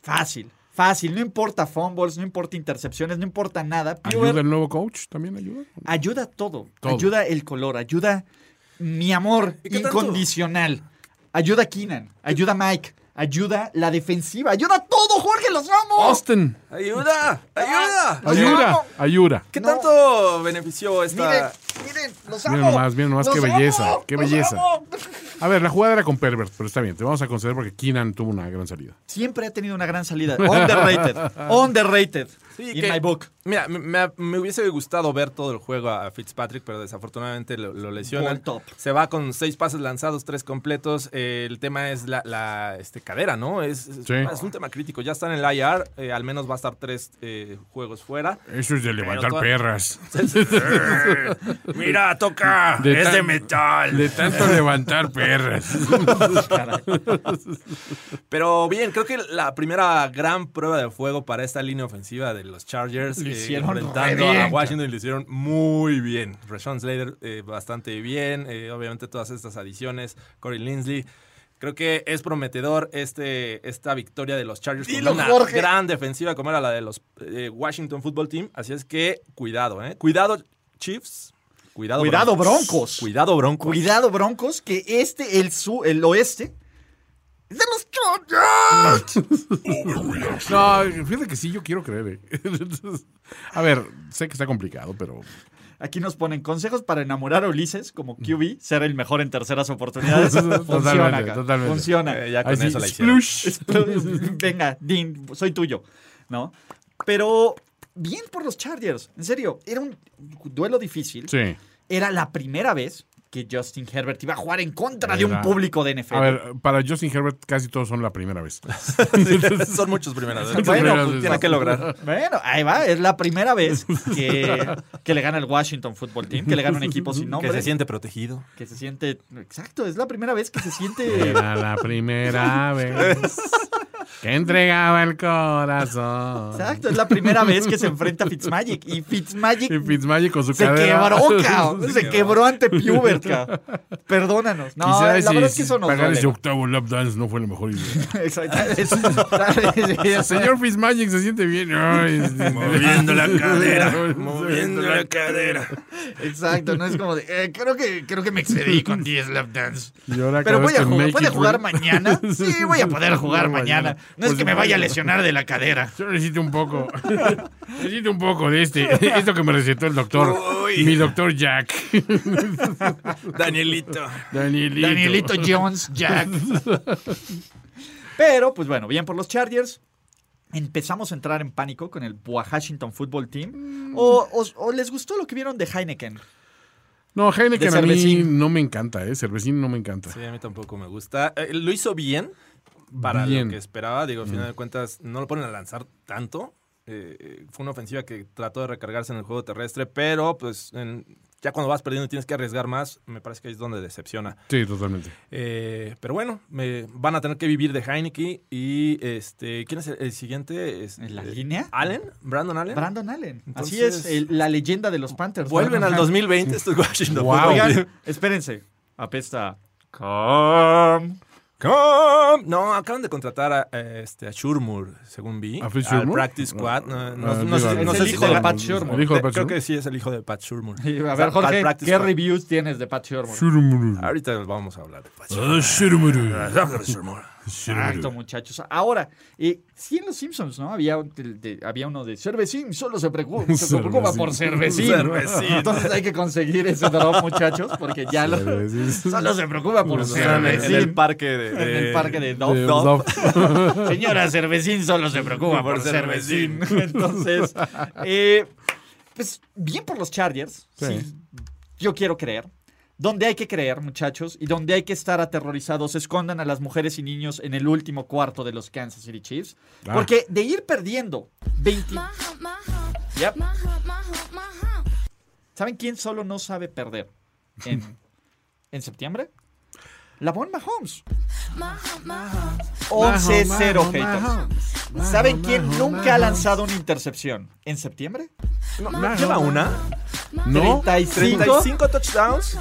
Fácil, fácil. No importa fumbles, no importa intercepciones, no importa nada. ¿Ayuda el nuevo coach? ¿También ayuda? ayuda todo. Todo. Ayuda el color, ayuda mi amor incondicional. Ayuda Keenan, ayuda Mike, ayuda la defensiva, ayuda todo, Jorge, los amo. Austin. ¡Ayuda! ¡Ayuda! Los Ayuda. amo. Ayuda. ¿Qué No. tanto benefició esta...? Miren, miren, los amo. Miren nomás, miren nomás, Los qué belleza, amo, qué belleza. amo. A ver, la jugada era con Pervert, pero está bien, te vamos a conceder porque Keenan tuvo una gran salida. Siempre ha tenido una gran salida. Underrated. Underrated. Sí, in que- my book. Mira, me, me- me hubiese gustado ver todo el juego a Fitzpatrick, pero desafortunadamente lo, lo lesionan. Top. Se va con seis pases lanzados, tres completos. Eh, el tema es la, la, este, cadera, ¿no? Es, es- Sí. es un tema crítico. Ya está en el IR, eh, al menos va a estar tres eh, juegos fuera. Eso es de levantar toda- perras. Mira, toca. De es tan- de metal. De tanto levantar perras. Pero bien, creo que la primera gran prueba de fuego para esta línea ofensiva de los Chargers, eh, hicieron enfrentando bien, a Washington, lo hicieron muy bien. Rashawn Slater eh, bastante bien, eh, obviamente todas estas adiciones, Corey Linsley. Creo que es prometedor este, esta victoria de los Chargers Dilo, con una Jorge. gran defensiva como era la de los eh, Washington Football Team. Así es que cuidado, ¿eh? Cuidado, Chiefs. Cuidado, Cuidado, Broncos. Cuidado, Broncos. Cuidado, Broncos, que este, el, su, el oeste, es de los Chargers. No, fíjate que sí, yo quiero creer. eh. A ver, sé que está complicado, pero Aquí nos ponen consejos para enamorar a Ulises como QB, ser el mejor en terceras oportunidades. Funciona, Totalmente, acá. totalmente. Funciona. Eh, ya con Así, eso la hicieron. splush. Venga, Dean, soy tuyo. ¿no? Pero bien por los Chargers, en serio, era un duelo difícil. Sí. Era la primera vez que Justin Herbert iba a jugar en contra de un público de NFL. A ver, para Justin Herbert casi todos son la primera vez. Son muchos primeras veces. Muchas primeras Bueno, veces. tiene que lograr. Bueno, ahí va, es la primera vez que, que le gana el Washington Football Team, que le gana un equipo sin nombre. Que se siente protegido. que se siente. Exacto, es la primera vez que se siente. Era la primera vez que entregaba el corazón. Exacto, es la primera vez que se enfrenta a Fitzmagic. Y Fitzmagic Y Fitzmagic con su se cadera. quebró, cabrón. Se quebró ante Pubert, cabrón. Perdónanos. No, Quizás la si- verdad es que eso nos pagar ese octavo lap dance no fue la mejor idea. Exacto. Señor Fitzmagic se siente bien. Ay, Moviendo la cadera. Moviendo la cadera. Exacto, no es como de. eh, creo, que, creo que me excedí con 10 lap dance. Y ahora Pero voy a jugar, ¿puede jugar mañana? Sí, voy a poder jugar Mañana. No es Pues que me vaya a lesionar de la cadera. Yo necesito un poco. necesito un poco de este. Esto que me recetó el doctor. Uy. Mi doctor Jack. Danielito. Danielito. Danielito Jones, Jack. Pero, pues bueno, bien por los Chargers. Empezamos a entrar en pánico con el Washington Football Team. O, o- o les gustó lo que vieron de Heineken? No, Heineken a mí no me encanta, ¿eh? Cervecín no me encanta. Sí, a mí tampoco me gusta. Eh, lo hizo bien para Bien. lo que esperaba. Digo, al final de cuentas, no lo ponen a lanzar tanto. Eh, fue una ofensiva que trató de recargarse en el juego terrestre, pero pues en- ya cuando vas perdiendo y tienes que arriesgar más, me parece que ahí es donde decepciona. Sí, totalmente. Eh, pero bueno, me, van a tener que vivir de Heineken y este, ¿quién es el, el siguiente? Es, ¿En la eh, línea? ¿Allen? ¿Brandon Allen? Brandon Allen. Así es, el- la leyenda de los Panthers. Vuelven Brandon al Allen. 2020 estos Washington. Wow. Oigan, espérense. Apesta. Com. Com- No, acaban de contratar a, eh, este, a Shurmur, según vi. ¿A Fritz al Shurmur? Practice Squad. No, no- Ah, no digo, sé, no Es sé el si hijo de Pat Shurmur. El hijo de Pat Creo Shurmur. que sí es el hijo de Pat Shurmur. Y, A O sea, ver, Jorge, ¿qué Squad. reviews tienes de Pat Sherman? Shurumuru. Ahorita vamos a hablar de Pat Ah, shurumuru. Shurmur. Exacto, muchachos. Ahora, eh, sí en Los Simpsons, ¿no? Había, de- de- había uno de Cervecín, solo se preocupa, se preocupa por Cervecín. Cervecín. Entonces hay que conseguir ese drop, muchachos, porque ya lo, Cervecín. solo se preocupa por Cervecín. Cervecín. En el parque de... En el parque de De Dove. Dove. Señora Cervecín solo se preocupa por, Por Cervecín. Entonces, eh, pues bien por los Chargers. Sí. Sí. Yo quiero creer. Donde hay que creer, muchachos, y donde hay que estar aterrorizados, escondan a las mujeres y niños en el último cuarto de los Kansas City Chiefs. Ah. Porque de ir perdiendo 20... Yep. ¿Saben quién solo no sabe perder en, en septiembre? La Bon Mahomes. 11-0, haters. ¿Saben quién nunca ha lanzado una intercepción en septiembre? No, ¿Lleva una? ¿No? 35. 35 touchdowns.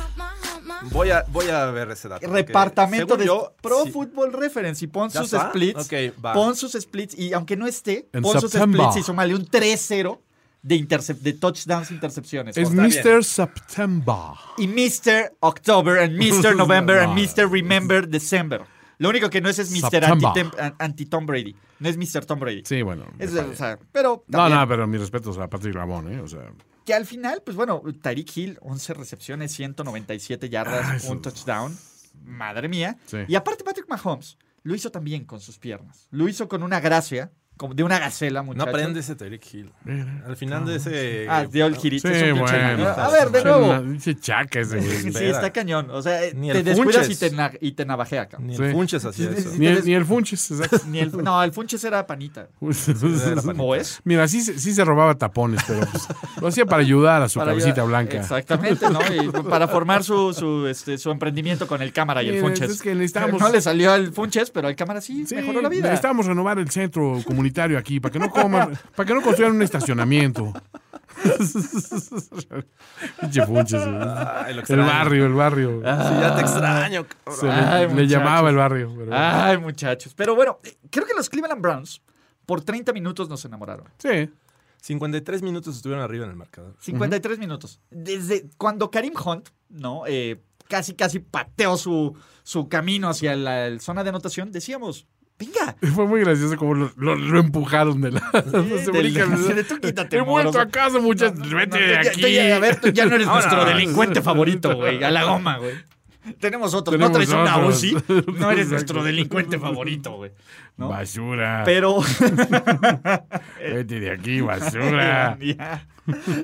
Voy a, voy a ver ese dato. Repartamento de yo, Pro sí. Football Reference y pon ¿Ya sus está? splits. Ok, va. Pon sus splits y aunque no esté, En pon sus September. splits y súmale un 3-0 de, de touchdowns intercepciones. Es. Mr. September. Y Mr. October and Mr. November and Mr. Remember December. Lo único que no es es Mr. September. Anti- an- Anti-Tom Brady. No es Mr. Tom Brady. Sí, bueno. Es, o sea, pero No, también- no, pero mis respetos a Patrick Ramón, ¿eh? O sea, que al final, pues bueno, Tyreek Hill, 11 recepciones, 197 yardas, Ah, eso- un touchdown. Madre mía. Sí. Y aparte Patrick Mahomes lo hizo también con sus piernas. Lo hizo con una gracia, como de una gacela, No muchachos. aprende ese Tyreek Hill. Al final de ese... Ah, dio el girito. sí, es un bueno. A ver, de Sí, nuevo. Dice chaca ese güey. Sí, está cañón. O sea, Ni te el descuidas y Funches. te, y te navajea, cabrón. Ni Sí. el Funches hacía eso. Ni el, ni el Funches, exacto. Ni el, no, el Funches era panita. ¿O es? Mira, sí, se- sí se robaba tapones, pero pues, lo hacía para ayudar a su Para cabecita ayudar- blanca. Exactamente, ¿no? Y para formar su, su, este, su emprendimiento con el cámara y el Funches. es que necesitamos- No le salió al Funches, pero al cámara sí, Sí, mejoró la vida. Necesitamos renovar el centro comunitario aquí para que no coman, para que no construyan un estacionamiento. Pinche Funches, güey. Ay, lo el barrio, el barrio. Sí, ya te extraño, cabrón. Se le, Ay, le llamaba el barrio. pero- Ay, muchachos. Pero bueno, eh, creo que los Cleveland Browns por 30 minutos nos enamoraron. Sí. 53 minutos estuvieron arriba en el marcador. 53 minutos. Desde cuando Karim Hunt, ¿no? Eh, casi, casi pateó su, su camino hacia la zona de anotación, decíamos, venga. Fue muy gracioso como lo, lo- lo empujaron de la. del- brincan. así de, "Tú quítate, He vuelto moro". a casa, muchachos. Vete No, de aquí. ya- a ver, tú ya no eres nuestro delincuente favorito, güey. A la goma, güey. Tenemos otros. Tenemos no traes una otros. UCI. No eres nuestro delincuente favorito, güey. ¿No? Basura. Pero. Vete de aquí, basura.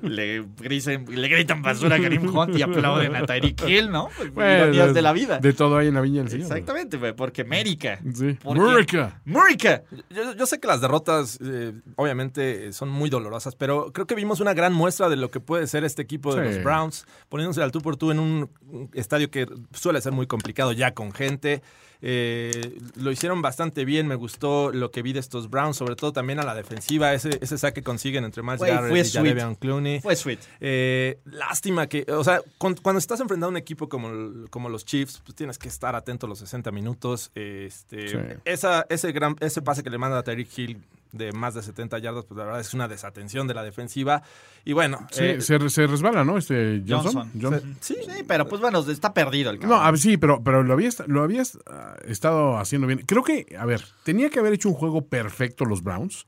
Le, grisen- le gritan basura a Karim Hunt y aplauden a Tyreek Hill, ¿no? Pues, Bueno, ironías de la vida. De todo hay en la viña del Señor. Exactamente, güey, porque América. Sí. Porque- Murica. Murica. Yo, yo sé que las derrotas, eh, obviamente, son muy dolorosas, pero creo que vimos una gran muestra de lo que puede ser este equipo de Sí. los Browns, poniéndose al tú por tú en un estadio que suele ser muy complicado ya con gente. Eh, lo hicieron bastante bien, me gustó lo que vi de estos Browns, sobre todo también a la defensiva, ese, ese saque que consiguen entre Miles Güey, Garrett y. Jadeveon Clooney. Fue sweet. Eh, lástima que, o sea, cuando, cuando estás enfrentando a un equipo como, como los Chiefs, pues tienes que estar atento los 60 minutos. Este, Sí. esa, ese, gran, ese pase que le manda a Tyreek Hill de más de 70 yardas, pues la verdad es una desatención de la defensiva. Y bueno, Sí, eh, se, se resbala, ¿no? Este Johnson. Johnson. Johnson. sí, Sí, pero pues bueno, está perdido el No, cabrón. a ver, sí, pero, pero lo habías, lo habías ah, estado haciendo bien. Creo que, a ver, tenía que haber hecho un juego perfecto los Browns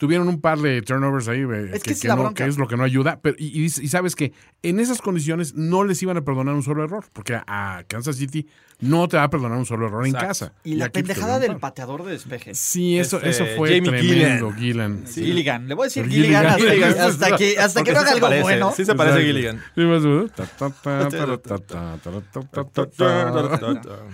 tuvieron un par de turnovers ahí, eh, es que, no, que, es lo que no ayuda. Pero, y, y, y, sabes que en esas condiciones no les iban a perdonar un solo error, porque a Kansas City no te va a perdonar un solo error en casa. Y, la pendejada del pateador de despeje. Sí, eso, eso fue Jamie tremendo, Gillan. Gilligan. Le voy a decir Gilligan, hasta, que, hasta que no haga algo bueno. Sí se parece Gilligan.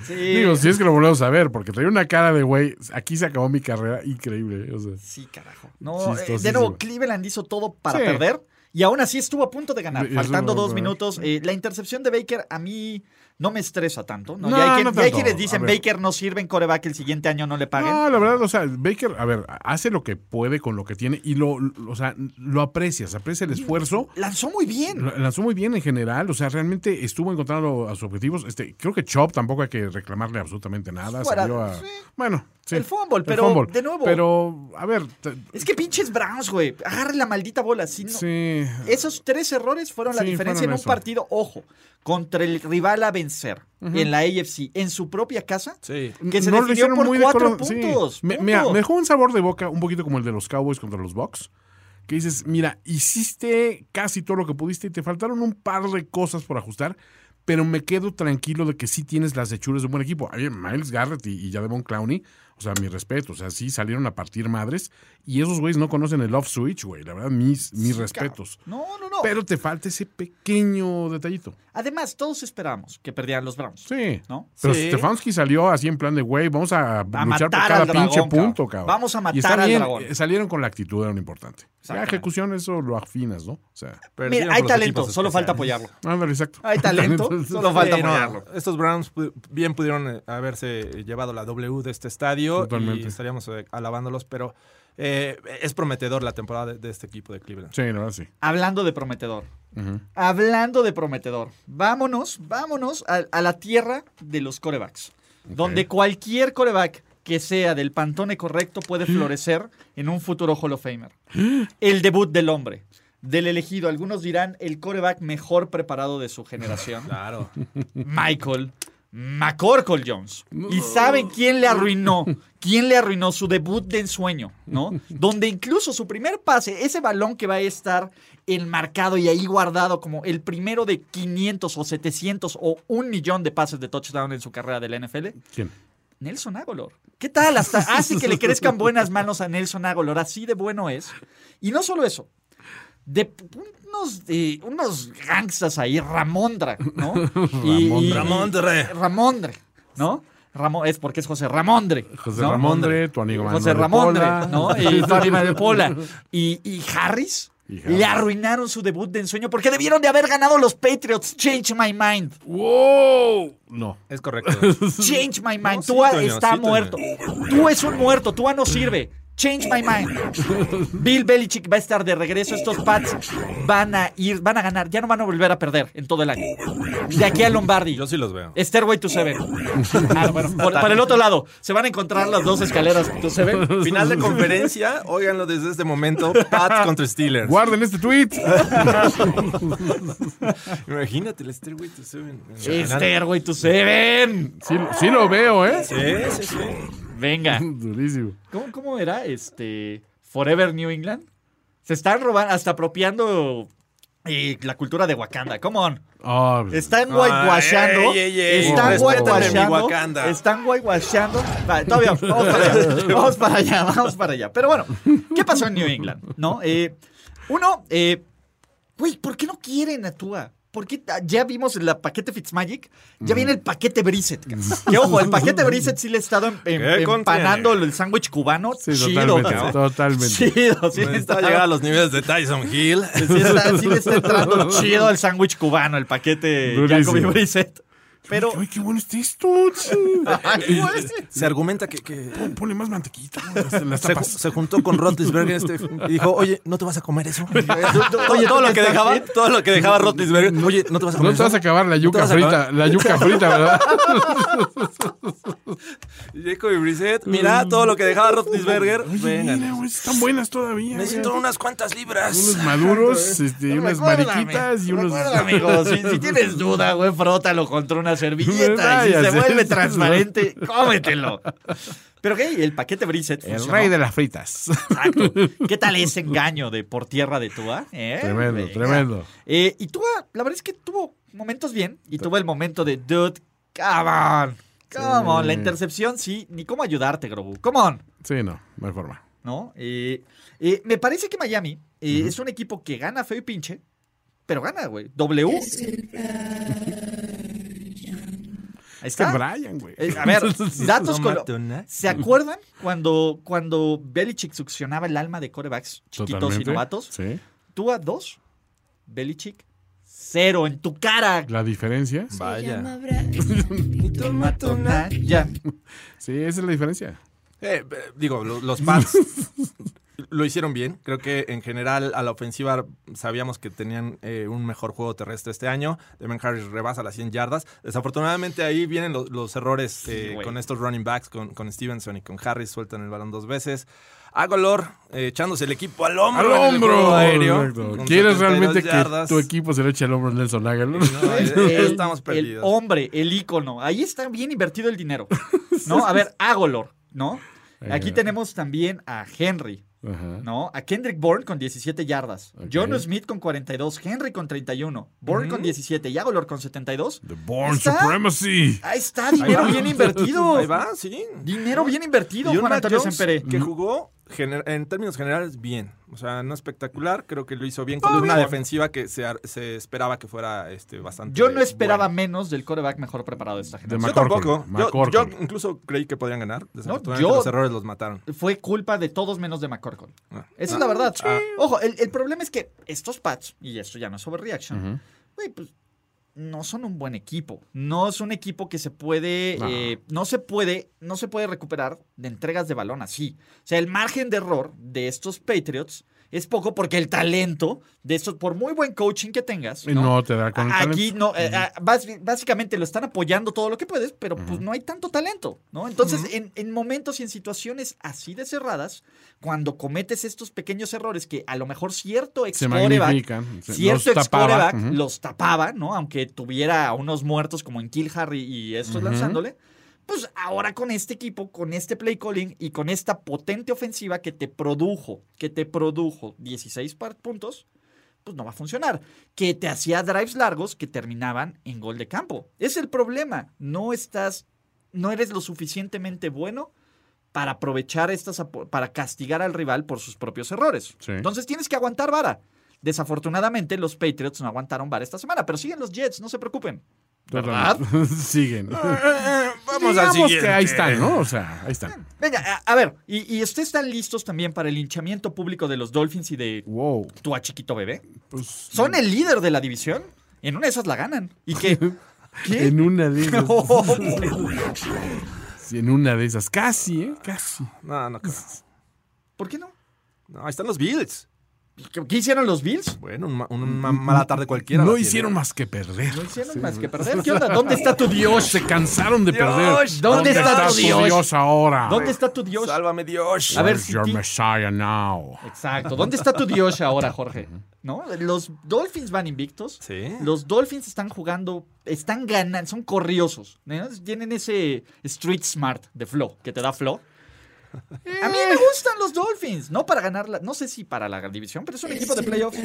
Sí. Digo, si es que lo volvemos a ver, porque traía una cara de güey, aquí se acabó mi carrera, increíble. Sí, carajo. No, eh, de nuevo, Cleveland hizo todo para Sí. perder y aún así estuvo a punto de ganar. Faltando dos minutos. Eh, la intercepción de Baker a mí no me estresa tanto. ¿no? Hay, quien- no hay quienes dicen. Baker no sirve en coreback el siguiente año no le paguen. No, la verdad, o sea, Baker, a ver, hace lo que puede con lo que tiene y lo, lo- o sea, lo aprecias, aprecia el esfuerzo. Lanzó muy bien. Lanzó muy bien en general, o sea, realmente estuvo encontrando a sus objetivos. Este, creo que Chop tampoco hay que reclamarle absolutamente nada. Fuera- salió a- sí. Bueno, sí. El El pero de nuevo. Pero, a ver, Es que pinches Browns, güey. Agarre la maldita bola. Si no- sí. Esos tres errores fueron la Sí, diferencia fueron en un eso. partido, ojo, contra el rival a vencer en la AFC, en su propia casa, Sí. que se No lo definió hicieron por muy cuatro color- sí. puntos. Me, punto. mira, me dejó un sabor de boca un poquito como el de los Cowboys contra los Bucks. Que dices, mira, hiciste casi todo lo que pudiste y te faltaron un par de cosas por ajustar, pero me quedo tranquilo de que sí tienes las hechuras de un buen equipo. Miles Garrett y, y Jadevon Clowney, o sea, mi respeto, o sea, sí salieron a partir madres y esos güeyes no conocen el off switch, güey. La verdad, mis, mis respetos. No, no, no. Pero te falta ese pequeño detallito. Además, todos esperábamos que perdieran los Browns. Sí. ¿No? Pero Sí. Stefanski salió así en plan de, güey, vamos a, luchar matar por cada dragón, pinche cabrón. punto, cabrón. Vamos a matar y está al bien, dragón. eh, Salieron con la actitud, era lo importante. La ejecución, eso lo afinas, ¿no? O sea, Mira, hay talento, solo falta apoyarlo. ándale, exacto. Hay talento, solo falta Sí, no, apoyarlo. estos Browns bien pudieron eh, haberse llevado la W de este estadio Totalmente. y estaríamos eh, alabándolos, pero eh, es prometedor la temporada de, de este equipo de Cleveland. Sí, verdad, sí. Hablando de prometedor. Hablando de prometedor. Vámonos, vámonos a, a la tierra de los corebacks. Donde cualquier coreback que sea del pantone correcto puede florecer en un futuro Hall of Famer. El debut del hombre. Del elegido. Algunos dirán el coreback mejor preparado de su generación. Claro. Michael McCorkle Jones. ¿Y saben quién le arruinó? ¿Quién le arruinó su debut de ensueño? ¿No? Donde incluso su primer pase, ese balón que va a estar enmarcado y ahí guardado como el primero de 500 o 700 o un millón de pases de touchdown en su carrera del NFL, ¿Quién? Nelson Aguilar. ¿Qué tal? Hasta hace que le crezcan buenas manos a Nelson Aguilar. Así de bueno es. Y no solo eso. De unos, eh, unos gangsters ahí, Ramondra, ¿no? Y- y- Ramondre. Ramondre, ¿no? Ramón, es porque es José Ramondre. José ¿no? Ramondre, tu amigo José de Ramondre, Pola. ¿no? Y de Pola. Y, y Harris. Le arruinaron su debut de ensueño porque debieron de haber ganado los Patriots. Change my mind. ¡Wow! No. Es correcto. Change my mind. No, sí, Tua está sí, muerto. Tú es un muerto. Tua no sirve. Change my mind. Bill Belichick va a estar de regreso. Estos Pats van a ir, van a ganar. Ya no van a volver a perder en todo el año. De aquí a Lombardi. Yo sí los veo. Stairway to Seven. Ah, bueno, por, por el otro lado, se van a encontrar las dos escaleras to Seven. Final de conferencia, óiganlo desde este momento, Pats contra Steelers. Guarden este tweet. Imagínate el Stairway to Seven. Stairway to Seven. Sí, sí lo veo, ¿eh? Sí, sí, sí. Venga. Durísimo. ¿Cómo, cómo era? Este. Forever New England. Se están robando, hasta apropiando Y la cultura de Wakanda, come on. Oh, Están Ah, whitewashando. ey, ey, ey, están respétame mi whitewashando. Wakanda. Están whitewashando. Vale, todavía, vamos para allá. Vamos para allá, vamos para allá. Pero bueno, ¿qué pasó en New England? ¿No? Eh, uno, eh, güey, ¿por qué no quieren a Tua? Porque ya vimos el paquete Fitzmagic, ya viene el paquete Brissett. Que ojo, el paquete Brissett sí le he estado em- em- ¿Qué empanando el sándwich cubano. Sí, chido, totalmente, totalmente. Chido, sí le Necesita está llegar a los niveles de Tyson Hill. Sí, está- sí le está entrando chido el sándwich cubano, el paquete. Jacoby Brissett. Pero. Ay, qué bueno está esto. Se argumenta que, que Pon- Ponle más mantequita. las se, tapas. se juntó con Roethlisberger este, y dijo, oye, ¿no te vas a comer eso? Oye, todo ¿tú lo que dejaba, todo lo que dejaba Roethlisberger, oye, ¿no te vas a No comer te vas a eso? acabar la ¿No yuca frita. acabar? La yuca frita, ¿verdad? Jacoby Brissett, mira todo lo que dejaba Roethlisberger. Oye, Venga, mira, güey, están buenas todavía. necesito unas cuantas libras. Unos maduros, este, unas mariquitas y unos. recuerda, amigo, si, si tienes duda, güey, frótalo contra una servilleta y si se vuelve transparente, cómetelo. Pero, ¿qué? El paquete Brissett El funcionó. rey de las fritas. Exacto. ¿Qué tal ese engaño de por tierra de Tua? ¿Eh? Tremendo, Venga. tremendo. Eh, y Tua, la verdad es que tuvo momentos bien. Y tuvo el momento de, dude, come on. Come on. La intercepción, sí. Ni cómo ayudarte, Grogu. Come on. Sí, no, no hay forma. ¿No? Eh, eh, me parece que Miami eh, es un equipo que gana feo y pinche. Pero gana, güey. W. Ahí Este está. Brian, güey. Eh, a ver, datos No con. ¿Se acuerdan cuando, cuando Belichick succionaba el alma de corebacks chiquitos Totalmente. y novatos? Sí. Tua dos, Belichick cero en tu cara. La diferencia. Vaya. Ya. Sí, esa es la diferencia. Eh, eh, digo, lo- los Pats lo hicieron bien. Creo que en general a la ofensiva sabíamos que tenían eh, un mejor juego terrestre este año. Demian Harris rebasa las 100 yardas. Desafortunadamente ahí vienen lo- los errores eh, con estos running backs, con, con Stevenson y con Harris. Sueltan el balón dos veces. Agolor eh, echándose el equipo al hombro. ¡Al el hombro! aéreo, ¿Quieres 72 realmente que yardas. tu equipo se le eche al hombro a Nelson Aguilar? No, eh, El- estamos El perdidos. hombre, el ícono. Ahí está bien invertido el dinero. ¿No? A ver, Agolor, ¿no? Aquí tenemos también a Henry, Ajá. ¿no? A Kendrick Bourne con 17 yardas. Ok. John Smith con 42. Henry con 31. Bourne con 17. Y Agolor con 72. The Born ¿Está? Supremacy. Ahí está, dinero va. bien invertido. Ahí va, sí. Dinero bien invertido, Juan Antonio Jones Sempere. que jugó en términos generales bien. O sea, no espectacular, creo que lo hizo bien con una defensiva que se, se esperaba que fuera este, bastante Yo no esperaba buena. menos del coreback mejor preparado de esta Yo generación. McCorkle, tampoco. Yo, yo incluso creí que podían ganar. Desafortunadamente yo- los errores los mataron. Fue culpa de todos menos de McCorkle. Ah. Esa es la verdad. Ojo, el, el problema es que estos Pats, y esto ya no es overreaction, güey, pues no son un buen equipo. No es un equipo que se puede, No. eh, no se puede, no se puede recuperar de entregas de balón así. O sea, el margen de error de estos Patriots es poco porque el talento de estos, por muy buen coaching que tengas, no te da con el Aquí talento. no, eh, ah, bás- básicamente lo están apoyando todo lo que puedes, pero pues no hay tanto talento, ¿no? Entonces, en, en momentos y en situaciones así de cerradas, cuando cometes estos pequeños errores que a lo mejor cierto ex cierto los ex tapaba. los tapaba, ¿no? Aunque tuviera a unos muertos como en Kill Harry y estos lanzándole. Pues ahora con este equipo, con este play calling y con esta potente ofensiva que te produjo, que te produjo 16 par- puntos, pues no va a funcionar. Que te hacía drives largos que terminaban en gol de campo. Es el problema. No estás, no eres lo suficientemente bueno para aprovechar estas, para castigar al rival por sus propios errores. Sí. Entonces tienes que aguantar vara. Desafortunadamente los Patriots no aguantaron vara esta semana, pero siguen los Jets, no se preocupen. ¿Verdad? Siguen. Vamos al Digamos siguiente. que ahí están, ¿no? O sea, ahí están. Venga, a, a ver, y, y ustedes están listos también para el linchamiento público de los Dolphins y de Wow. tu a chiquito bebé. Pues, Son el líder de la división. En una de esas la ganan. ¿Y qué? ¿Qué? en una de esas. Sí, en una de esas. Casi, ¿eh? Casi. No, no creo. ¿Por qué no? No, ahí están los Bills. ¿Qué, qué hicieron los Bills? Bueno, un una mala tarde cualquiera. No hicieron más que perder. No hicieron más que perder. ¿Qué onda? ¿Dónde está tu Dios? Se cansaron de perder. ¿Dónde está tu Dios? ahora? ¿Dónde está tu Dios? Sálvame Dios. A ver, si your ti- Messiah now? Exacto. ¿Dónde está tu Dios ahora, Jorge? ¿No? Los Dolphins van invictos. Sí. Los Dolphins están jugando, están ganando, son corriosos. ¿no? Tienen ese street smart de flow, que te da flow. A mí me gustan los Dolphins, no para ganar la, no sé si para la división, pero es un equipo de playoffs.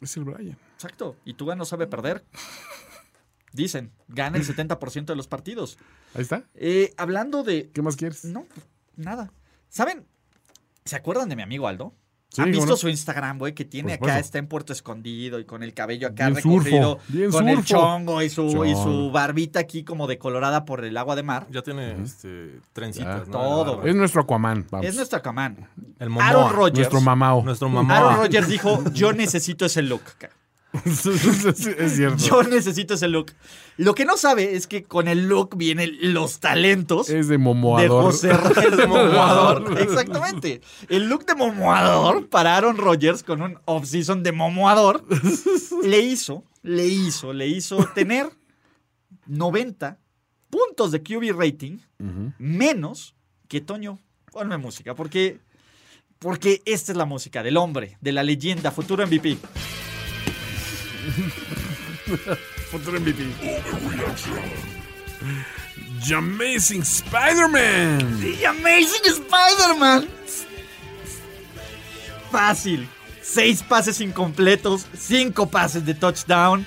Es el Brian. Exacto. Y Tua no sabe perder. Dicen, gana el 70% de los partidos. Ahí está. Eh, hablando de. ¿Qué más quieres? No, nada. ¿Saben? ¿Se acuerdan de mi amigo Aldo? Sí, ¿Han ¿cómo visto no? su Instagram, güey? Que tiene acá, está en Puerto Escondido y con el cabello acá Bien recogido. surfo, bien con el chongo y su, y su barbita aquí como decolorada por el agua de mar. Ya tiene este, trencitas. Todo, Es nuestro Aquaman. Vamos. Es nuestro camán. El Momoa. Aaron Rodgers. Nuestro mamao. Nuestro mamá. Aaron Rodgers dijo, yo necesito ese look. ca- es cierto. Yo necesito ese look. Lo que no sabe es que con el look vienen los talentos Es de de momoador. José Reyes de Momoador. Exactamente. El look de Momoador para Aaron Rodgers con un off-season de Momoador le hizo, le hizo, le hizo tener 90 puntos de QB rating menos que Toño. Ponme música, porque, porque esta es la música del hombre, de la leyenda, futuro MVP. Futuro MVP. The Amazing Spider-Man. The Amazing Spider-Man. Fácil. Seis pases incompletos, cinco pases de touchdown,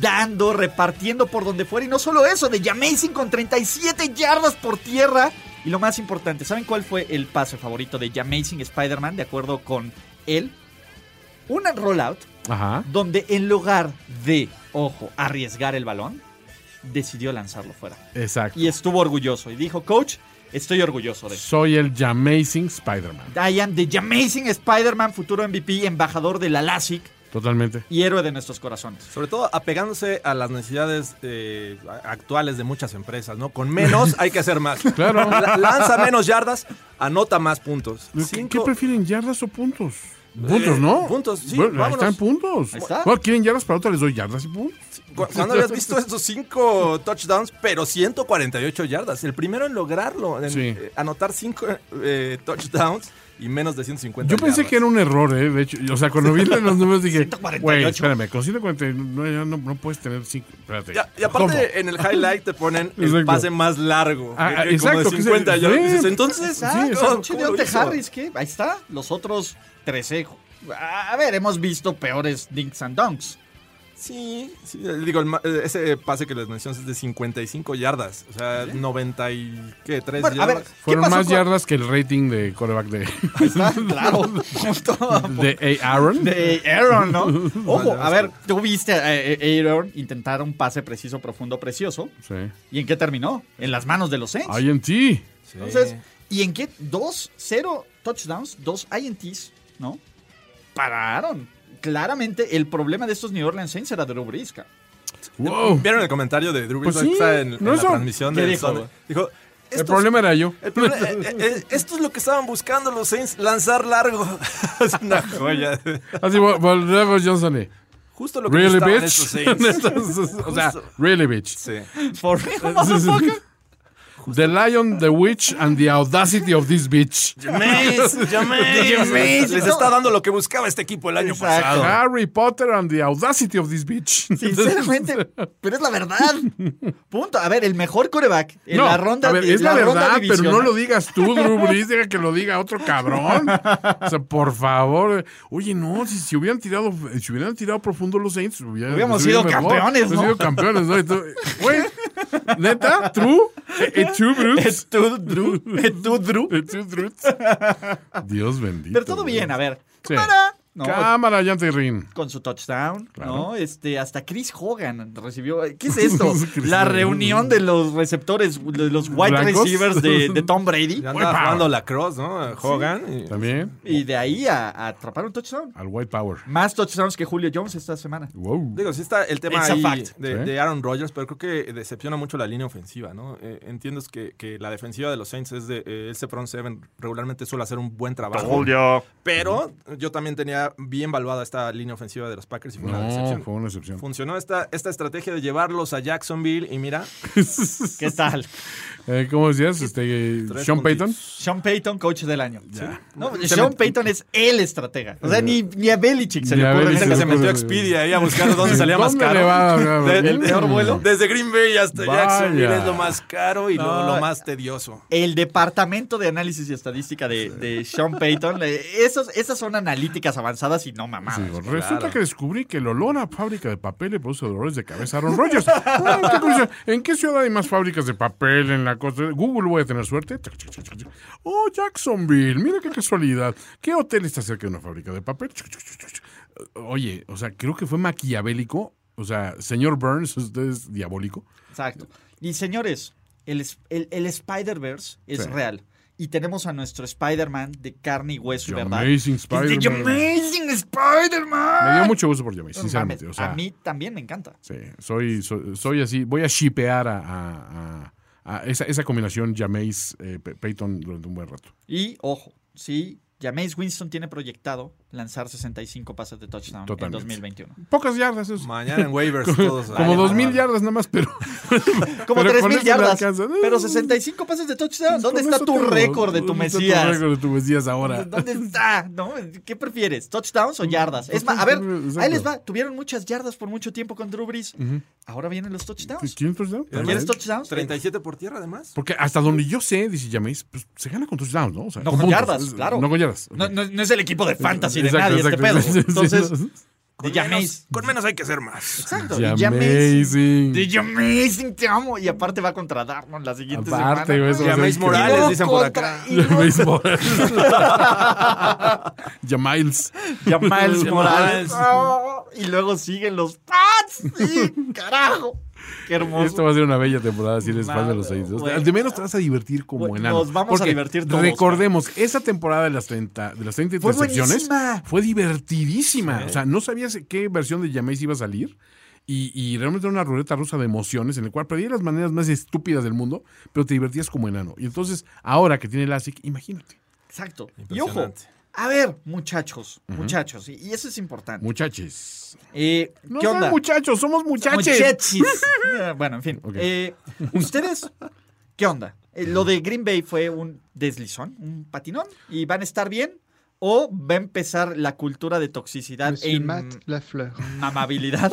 dando, repartiendo por donde fuera. Y no solo eso, de Amazing con 37 yardas por tierra. Y lo más importante, ¿saben cuál fue el pase favorito de Amazing Spider-Man? De acuerdo con él. Una rollout Ajá. donde en lugar de, ojo, arriesgar el balón, decidió lanzarlo fuera. Exacto. Y estuvo orgulloso. Y dijo, coach, estoy orgulloso de Soy el The Amazing Spider-Man. Diane, The Amazing Spider-Man, futuro MVP, embajador de la LASIK Totalmente. y héroe de nuestros corazones. Sobre todo apegándose a las necesidades eh, actuales de muchas empresas, ¿no? Con menos hay que hacer más. Claro. La- lanza menos yardas, anota más puntos. ¿Qué, Cinco- qué prefieren, yardas o puntos? Puntos, Eh, ¿no? puntos, sí, Bueno, ahí están puntos. Ahí está. Bueno, ¿Quieren yardas para otra? Les doy yardas y puntos. cu- ¿Cuándo habías visto estos cinco touchdowns, pero 148 yardas? El primero en lograrlo, en Sí. eh, anotar cinco eh, touchdowns y menos de 150 Yo pensé que era un error, ¿eh? De hecho, o sea, cuando vi los números dije, 148. güey, espérame, con 149 no, no, no puedes tener 5. Espérate. Ya- y aparte, ¿Cómo? en el highlight te ponen el Exacto. pase más largo. Ah, ah, que como exacto, de que 50 se- yardas. sí. Dices, Entonces, Sí, Ah, exacto. pinche ¿cómo lo Deontay hizo? Harris, ¿qué? Ahí está. Los otros 13. A ver, hemos visto peores dinks and dunks. Sí, sí, eh, digo, el eh, ese pase que les mencionas es de 55 yardas. O sea, 90 y... ¿Qué? ¿3 Bueno, a ver, yardas? ¿qué Fueron más con- yardas que el rating de coreback de, está, claro. Justo. de A. Aaron. De Aaron, ¿no? Ojo, a ver, tú viste a a Aaron intentar un pase preciso, profundo, precioso. Sí. ¿Y en qué terminó? En las manos de los Saints. INT. Entonces, ¿y en qué? Dos, cero touchdowns, dos INTs, ¿no? Pararon. Claramente, el problema de estos New Orleans Saints era Drew Brees. Wow. ¿Vieron el comentario de Drew Brees Pues sí, en, en ¿no la transmisión ¿Qué del dijo? Dijo, El problema era yo. el problema- eh, eh, esto es lo que estaban buscando los Saints, lanzar largo. es una joya. Así, volvemos Johnson. eh. Justo lo que Really, necesitaban bitch. estos Saints. o sea, really, bitch. Sí. For real, motherfucker. The lion, the witch, and the audacity of this bitch. Les está dando lo que buscaba este equipo el año Exacto. pasado. Harry Potter and the audacity of this bitch. Sinceramente, pero es la verdad. Punto. A ver, el mejor coreback en No, la ronda a ver, es la, verdad, pero no lo digas tú, Drew Brees, deja que lo diga otro cabrón. O sea, por favor. Oye, no, si, si hubieran tirado, si hubieran tirado profundo los Saints, hubiera- Hubiéramos sido mejor. campeones, Hubiéramos ¿no? sido campeones, ¿no? Güey, neta, true, Drew. Eh, true, Bruce. Dios bendito. Pero todo bien, a ver. Sí. Cámara. No, Cámara, y Rin. con su touchdown, Claro. ¿no? Este, hasta Chris Hogan recibió. ¿Qué es esto? La reunión de los receptores, de los wide ¿Blancos? receivers de, de Tom Brady. Ya andaba jugando la cross, ¿no? Hogan. y- También Y de ahí a, a atrapar un touchdown. al White Power. Más touchdowns que Julio Jones esta semana. Wow. Digo, sí está el tema ahí fact. de, Sí. de Aaron Rodgers, pero creo que decepciona mucho la línea ofensiva, ¿no? Eh, entiendes que, que la defensiva de los Saints es de eh, este front seven regularmente suele hacer un buen trabajo. Pero yo también tenía bien valuada esta línea ofensiva de los Packers y fue una No, decepción. fue una excepción. Funcionó esta, esta estrategia de llevarlos a Jacksonville y mira, ¿Qué tal? Eh, ¿Cómo decías? Este, Sean Payton. Sean Payton, coach del año. No, Se Sean Payton es el estestratega. O sea, ni, ni a Belichick se Ni le ocurre. Belichick que se metió a. Expedia ahí a buscar dónde salía más ¿Dónde caro. le va a- De- ¿El peor vuelo? Desde Green Bay hasta Vaya. Jacksonville es lo más caro y lo, No. lo más tedioso. El departamento de análisis y estadística de, de Sean Payton, eh, esos, esas son analíticas Oye, avanzadas y no mamadas. Sí, resulta que descubrí que el olor a fábrica de papel le produce dolores de cabeza a Aaron Rodgers. ¿En qué ciudad hay más fábricas de papel en la costa? Google voy a tener suerte. Oh, Jacksonville. Mira qué casualidad. ¿Qué hotel está cerca de una fábrica de papel? Oye, o sea, creo que fue maquiavélico. O sea, señor Burns, usted es diabólico. Exacto. Y señores, el, el- el Spider-Verse es Sí. real. Y tenemos a nuestro Spider-Man de carne y hueso, The ¿verdad? Amazing The Spider-Man. Amazing Spider-Man. Me dio mucho gusto por No sinceramente. O sea, a mí también me encanta. Sí, soy, soy, soy así. Voy a shipear a, a- a- a esa, esa combinación Jameis eh, Pe- Peyton durante un buen rato. Y ojo, sí, Jameis Winston tiene proyectado lanzar 65 pases de touchdown Totalmente. en 2021. Pocas yardas, eso. Mañana en waivers como, todos. Como Vale, dos mil vale. yardas nada más, pero. Como pero 3 con mil eso le yardas. alcanza. Pero 65 pases de touchdown. ¿Dónde Con está tu récord de tu ¿Dónde está Mesías? récord de tu Mesías ahora? ¿Dónde está? ¿No? ¿Qué prefieres? ¿Touchdowns o yardas? Es más, a ver, ahí les va. Tuvieron muchas yardas por mucho tiempo con Drew Brees. Ahora vienen los touchdowns. ¿Quién touchdown? ¿Quieres touchdowns? 37 por tierra, además. Porque hasta donde yo sé, dice Jameis, pues se gana con touchdowns, ¿no? O sea, No, con yardas, claro. No con yardas. No, no- no es el equipo de fantasy de Exacto, nadie este pedo. Entonces. Con menos hay que ser más. Exacto. The. Amazing. Te amo. Y aparte va contra Darnold la siguiente Aparte, semana. Jameis. Morales, dicen por acá. Jameis Morales. Jamiles. Jameis. Morales. Oh, y luego siguen los Pats. Sí, carajo. Qué hermoso. Esto va a ser una bella temporada si eres fan de los Saints. De menos te vas a divertir como enano. nos vamos a divertir todos, Recordemos, esa temporada de las 30, de las 30 Fue intercepciones buenísima. fue divertidísima. O sea, no sabías qué versión de Jameis iba a salir. Y, y realmente era una ruleta rusa de emociones en el cual perdías las maneras más estúpidas del mundo, pero te divertías como enano. Y entonces, ahora que tiene el ASIC, imagínate. Exacto. Y ojo. A ver, muchachos, muchachos, y, y eso es importante. Muchachos. Eh, No ¿Qué son onda? muchachos, somos muchachos. Muchachis. Eh, bueno, en fin. Eh, ¿Ustedes qué onda? Eh, ¿Lo de Green Bay fue un deslizón, un patinón? ¿Y van a estar bien? ¿O va a empezar la cultura de toxicidad e Monsieur Matt Lafleur. inmamabilidad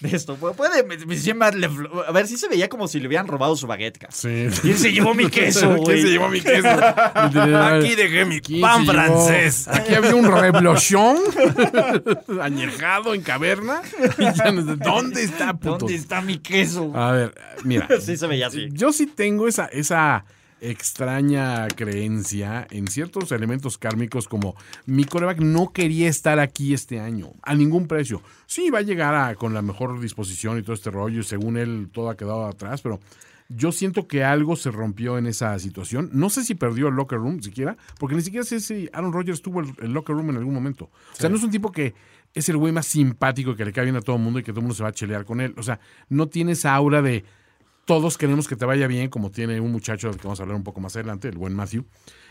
de esto? Pu- Puede, Monsieur Matt Lefleur- a ver, sí se veía como si le hubieran robado su baguette. Sí. ¿Quién se llevó mi queso, güey? ¿Quién se llevó mi queso? Aquí dejé mi ¿Quién pan francés. Aquí había un reblochón añejado en caverna. ¿Dónde está, puto? ¿Dónde está mi queso? A ver, mira. Sí se veía así. Yo sí tengo esa, esa extraña creencia en ciertos elementos kármicos como mi coreback no quería estar aquí este año, a ningún precio. Sí, va a llegar a- con la mejor disposición y todo este rollo, y según él todo ha quedado atrás, pero yo siento que algo se rompió en esa situación. No sé si perdió el locker room siquiera, porque ni siquiera sé si Aaron Rodgers tuvo el, el locker room en algún momento. O sea, no es un tipo que es el güey más simpático que le cae bien a todo el mundo y que todo el mundo se va a chelear con él. O sea, no tiene esa aura de todos queremos que te vaya bien, como tiene un muchacho del que vamos a hablar un poco más adelante, el buen Matthew.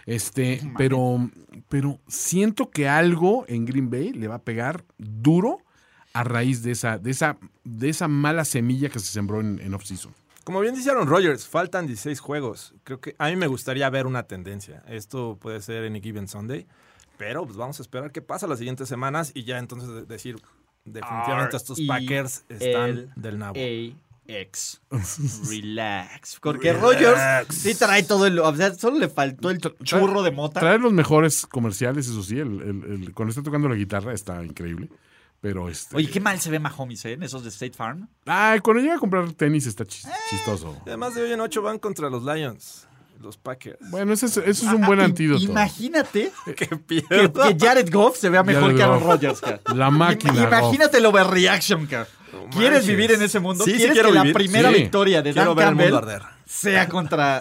Este, pero, pero siento que algo en Green Bay le va a pegar duro a raíz de esa, de esa, de esa mala semilla que se sembró en, en off-season. Como bien dijeron Rogers, faltan 16 juegos. Creo que a mí me gustaría ver una tendencia. Esto puede ser en Given Sunday, pero pues vamos a esperar qué pasa las siguientes semanas y ya entonces de- decir definitivamente estos Packers están del nabo. X. Relax. Porque Rogers sí trae todo el. O sea, solo le faltó el churro de mota. Trae los mejores comerciales, eso sí, el, el- el- cuando está tocando la guitarra está increíble. Pero este. Oye, qué mal se ve Mahomes, ¿eh? En esos de State Farm. Ay, cuando llega a comprar tenis está chis- chistoso. Además de hoy en 8 van contra los Lions, los Packers. Bueno, ese es, ese es un buen Ah, antídoto. Imagínate que que, que Jared Goff se vea mejor Jared que Aaron. Rodgers, cara. La máquina. Im- Imagínate el overreaction, cara. ¿Quieres manches. vivir en ese mundo? Sí, sí ¿Quieres quiero que la primera Sí. victoria de Quiero Dan ver el mundo Campbell arder. sea contra.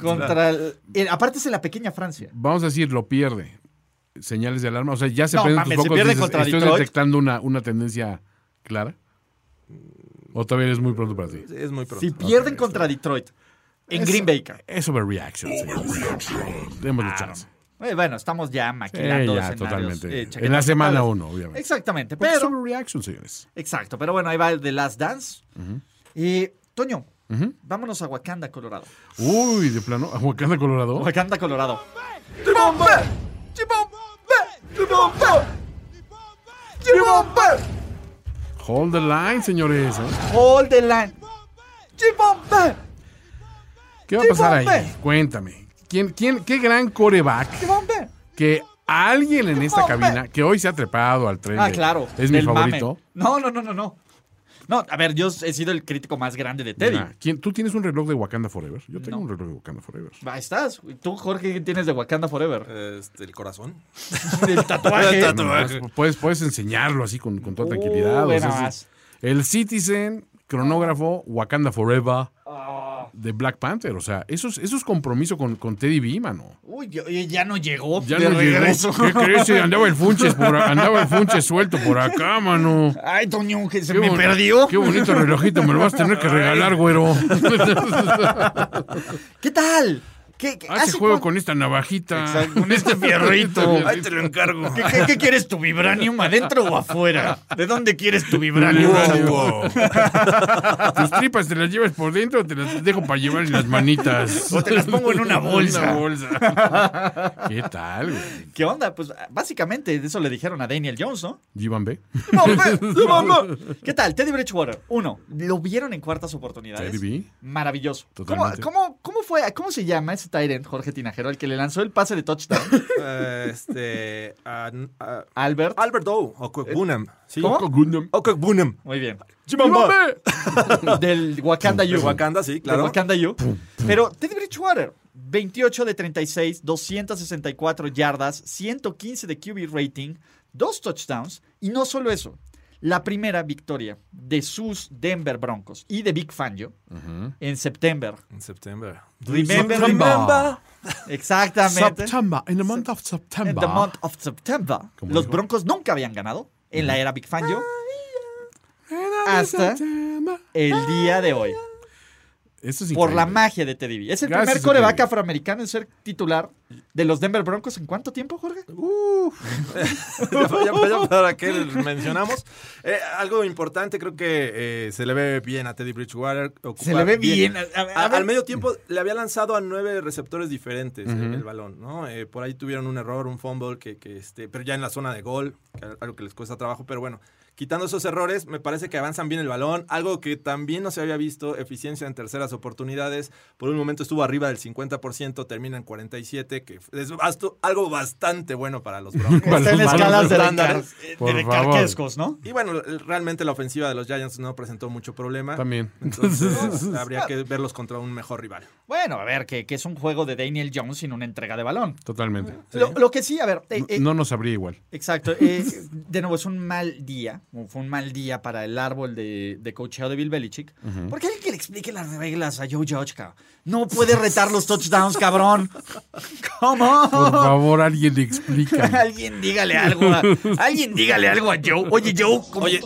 contra. el- eh, aparte es en la pequeña Francia. Vamos a decir, lo pierde. Señales de alarma. O sea, ya se No, prenden mames, tus se focos. pierde dices, contra ¿Estoy Detroit? detectando una, una tendencia clara? ¿O todavía es muy pronto para ti? Es muy pronto. Si pierden contra Detroit en Green Bay. Es overreaction, señores. Démosle chance. Eh, bueno, estamos ya Sí, maquilando ya, escenarios, totalmente. eh, en la semana uno, obviamente. Exactamente, pero... overreaction, señores. Exacto, pero bueno, ahí va el de Last Dance. Y, Toño, vámonos a Wakanda, Colorado. Uy, de plano. ¿A Wakanda, Colorado? Wakanda, Colorado. ¡Chibombe! ¡Chibombe! ¡Chibombe! ¡Chibombe! Hold the line, señores. ¿eh? Hold the line. ¡Chibombe! ¿Qué va a pasar ahí? Cuéntame. ¿Quién, quién, ¿Qué gran coreback que alguien en esta cabina que hoy se ha trepado al tren. Ah, claro. Es mi favorito. No, no, no, no, no. No, a ver, yo he sido el crítico más grande de Teddy. Mira, ¿quién- ¿Tú tienes un reloj de Wakanda Forever? Yo tengo No. un reloj de Wakanda Forever. Ahí estás. ¿Tú, Jorge, qué tienes de Wakanda Forever? Este, el corazón. El tatuaje. El No, tatuaje. puedes, puedes enseñarlo así con, con toda Uh, tranquilidad. el Citizen, cronógrafo, Wakanda Forever Ah. de Black Panther. O sea, eso es, eso es compromiso con, con Teddy B, mano. Uy, yo- oye, ya no llegó. Ya de no llegó. regreso. ¿Qué crees? Andaba el funches por andaba el funches suelto por acá, mano. Ay, Toño, que se Qué me perdió. Qué bonito relojito, me lo vas a tener que regalar, güero. ¿Qué tal? ¿Qué, qué- Hace hace juego con esta navajita. Exacto, con este fierrito. Ahí te lo encargo. ¿Qué, qué- qué quieres, tu vibranium adentro o afuera? ¿De dónde quieres tu vibranium? Tus tripas te las llevas por dentro o te las dejo para llevar en las manitas. O te las pongo en una bolsa. Una bolsa. ¿Qué tal, güey? ¿Qué onda? Pues básicamente eso le dijeron a Daniel Jones, ¿no? G-Van B. ¿Qué tal? Teddy Bridgewater. Uno, lo vieron en cuartas oportunidades. Teddy B. Maravilloso. ¿Cómo, Totalmente. cómo, cómo fue? ¿Cómo se llama ese Tyrant, Jorge Tinajero, el que le lanzó el pase de touchdown? Eh, este. ah, Albert. Albert O. Okokbunam. ¿sí? ¿Cómo? Okokbunam. Muy bien. Chimamba. Del Wakanda U. Wakanda, sí, Del claro. Wakanda U. Pero Teddy Bridgewater, 28 de 36, 264 yardas, 115 de QB rating, dos touchdowns. Y no solo eso, la primera victoria de sus Denver Broncos y de Big Fangio en septiembre. En septiembre. Remember, September. remember. Exactamente. September, in the month of En September. the month of September. Los dijo. Broncos nunca habían ganado en la era Big Fangio hasta el día de hoy. Eso es Por la magia de Teddy B. Es el Gracias, primer coreback afroamericano en ser titular de los Denver Broncos en cuánto tiempo, Jorge? ya, ya- ya para que mencionamos. Eh, algo importante, creo que eh, se le ve bien a Teddy Bridgewater. Se le ve bien. A- a- a A- ver. al medio tiempo le había lanzado a nueve receptores diferentes eh, el balón, ¿no? Eh, por ahí tuvieron un error, un fumble, que, que, este, pero ya en la zona de gol, que algo que les cuesta trabajo, pero bueno. Quitando esos errores, me parece que avanzan bien el balón. Algo que también no se había visto, eficiencia en terceras oportunidades. Por un momento estuvo arriba del 50%, termina en 47%, que es basto- algo bastante bueno para los Broncos. Está en escalas de, de ¿no? Y bueno, realmente la ofensiva de los Giants no presentó mucho problema. También. Entonces habría que verlos contra un mejor rival. Bueno, a ver, que, que es un juego de Daniel Jones sin una entrega de balón. Totalmente. Lo, lo que sí, a ver, eh, eh, No nos sabría igual. Exacto. eh, de nuevo, es un mal día. Fue un mal día para el árbol de, de cocheo de Bill Belichick. Porque alguien que le explique las reglas a Joe Judge, cabrón. No puede retar los touchdowns, cabrón. ¿Cómo? Por favor, alguien le explica. alguien dígale algo a, alguien dígale algo a Joe. Oye, Joe, ¿cómo- Oye,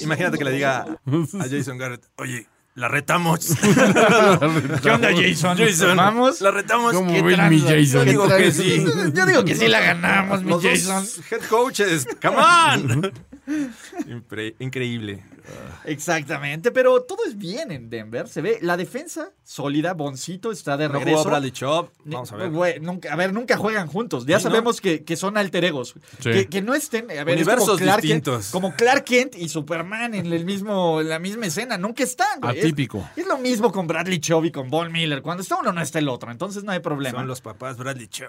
imagínate que le diga a Jason Garrett, oye, la retamos. ¿qué onda, Jason? Jason, Vamos. la retamos. ¿Cómo ¿Qué ves, tranza? mi Jason? Yo digo ¿Qué que sí. Yo digo que sí la ganamos, mi Los dos Jason. head coaches, come on. Increíble. Exactamente, pero todo es bien en Denver. Se ve la defensa sólida, Boncito está de No regreso. jugó Bradley Chubb. Vamos a ver. Nunca, a ver, nunca juegan juntos. Ya Sí, ¿no? sabemos que, que son alter egos. Sí. Que, que no estén. A ver, es Universos como Clark, Kent, distintos. como Clark Kent y Superman en el mismo, en la misma escena. Nunca están. güey. Es- Atípico. Es, lo mismo con Bradley Chubb y con Von Miller. Cuando está uno, no está el otro. Entonces no hay problema. Son los papás Bradley Chubb.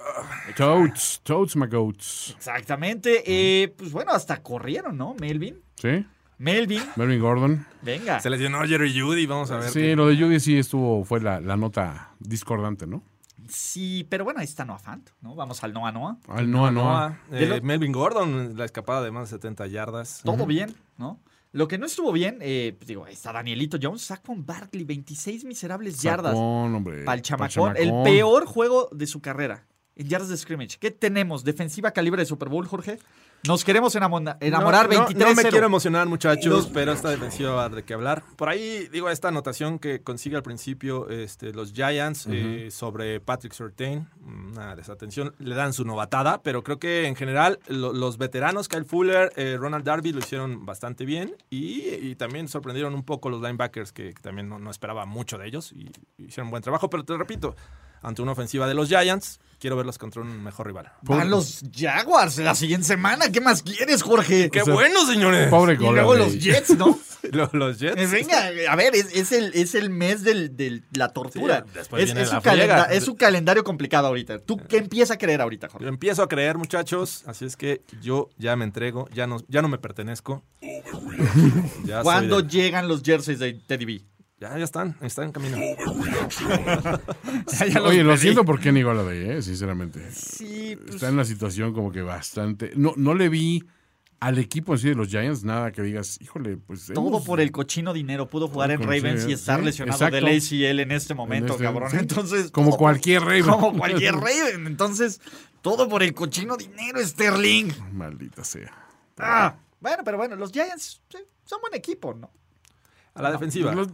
Toads, Toads, my goats. Exactamente. Eh, pues bueno, hasta corrieron, ¿no? Melvin. ¿Sí? Melvin, Melvin Gordon. venga. Se lesionó Jerry Judy. Vamos a ver. Sí, qué- lo de Judy sí estuvo, fue la, la nota discordante, ¿no? Sí, pero bueno, ahí está Noah Fant, ¿no? Vamos al Noah Noah. Al Noah, Noah. Noah, eh, lo- Melvin Gordon, la escapada de más de 70 yardas. Todo bien, ¿no? Lo que no estuvo bien, eh, pues digo, ahí está Danielito Jones, Saquon Barkley, 26 miserables yardas Sacón, hombre. para el Pa'l chamacón. El peor juego de su carrera en yardas de scrimmage. ¿Qué tenemos? ¿Defensiva calibre de Super Bowl, Jorge? Nos queremos enamorar No, no, 23 No, me quiero emocionar, muchachos, pero esta defensiva va a dar de qué hablar. Por ahí, digo, esta anotación que consigue al principio este, los Giants eh, sobre Patrick Surtain, una desatención, le dan su novatada, pero creo que en general lo- los veteranos, Kyle Fuller, eh, Ronald Darby, lo hicieron bastante bien y, y también sorprendieron un poco los linebackers, que, que también no, no esperaba mucho de ellos y hicieron buen trabajo, pero te repito, ante una ofensiva de los Giants. Quiero verlos contra un mejor rival. Van los Jaguars la siguiente semana. ¿Qué más quieres, Jorge? ¡Qué bueno, señores! Pobre y luego los Jets, ¿no? Los, los Jets. Eh, Venga, a ver, es, es el, es el mes del- de la tortura. Sí, después es, viene es la su calenda- es su calendario complicado ahorita. ¿Tú qué empiezas a creer ahorita, Yo Jorge? empiezo a creer, muchachos. Así es que yo ya me entrego. Ya no, ya no me pertenezco. Ya ¿Cuándo de- llegan los jerseys de Teddy B? Ya, ya están. Están en camino. Ya, ya los Oye, lo siento por Kenny Golladay, eh, sinceramente. Sí, pues, Está en una situación como que bastante... No, no le vi al equipo en sí de los Giants nada que digas, híjole, pues... todo hemos- por el cochino dinero. Pudo jugar en Ravens sí, y estar sí, lesionado exacto. del ACL en este momento, este- cabrón. sí. Entonces, Como todo- cualquier Raven. Como cualquier Raven. Entonces, todo por el cochino dinero, Sterling. Maldita sea. Ah, bueno, pero bueno, los Giants sí, son buen equipo, ¿no? A la defensiva. ¿Los,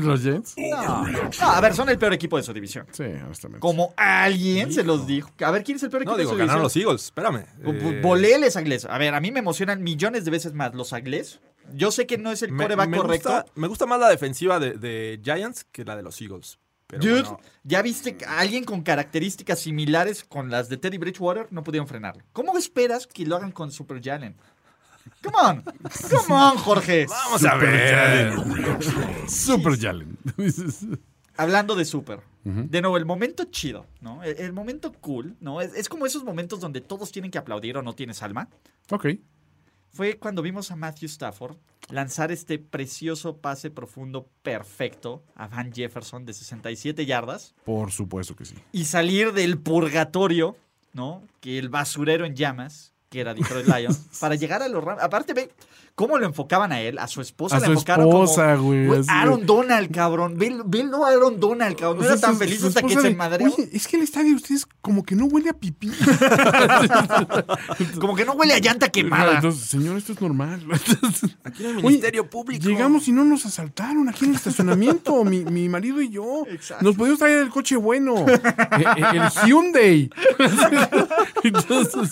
los Jets? No, no, a ver, son el peor equipo de su división. Sí, honestamente. Como alguien se los dijo. A ver, ¿quién es el peor equipo No, digo, de su ganaron división? los Eagles. Espérame. Eh, Boleles Agles. A ver, a mí me emocionan millones de veces más los Agles. Yo sé que no es el me, coreback me correcto. gusta, me gusta más la defensiva de, de Giants que la de los Eagles. Pero Dude, bueno, ya viste que alguien con características similares con las de Teddy Bridgewater no pudieron frenarlo. ¿Cómo esperas que lo hagan con Super Jalen? Come on, come on, Jorge. vamos a ver. Super Jalen. Hablando de Super, de nuevo, el momento chido, ¿no? El, el momento cool, ¿no? Es, es como esos momentos donde todos tienen que aplaudir o no tienes alma. ok. Fue cuando vimos a Matthew Stafford lanzar este precioso pase profundo perfecto a Van Jefferson de 67 yardas Por supuesto que sí. y salir del purgatorio, ¿no? Que el basurero en llamas, Lions, para llegar a los Rams. Aparte, ve cómo lo enfocaban a él, a su esposa A la su enfocaron esposa, como, güey, Aaron Donald, cabrón. Velo, velo a Aaron Donald, cabrón. No O era tan su- feliz su hasta que se de, madreó. Oye, es que el estadio de ustedes como que no huele a pipí. Como que no huele a llanta quemada. Entonces, señor, esto es normal. Aquí en el Oye, Ministerio Público. Llegamos y no nos asaltaron aquí en el estacionamiento, mi, mi marido y yo. Exacto. Nos podíamos traer el coche bueno, eh, eh, el Hyundai. Entonces,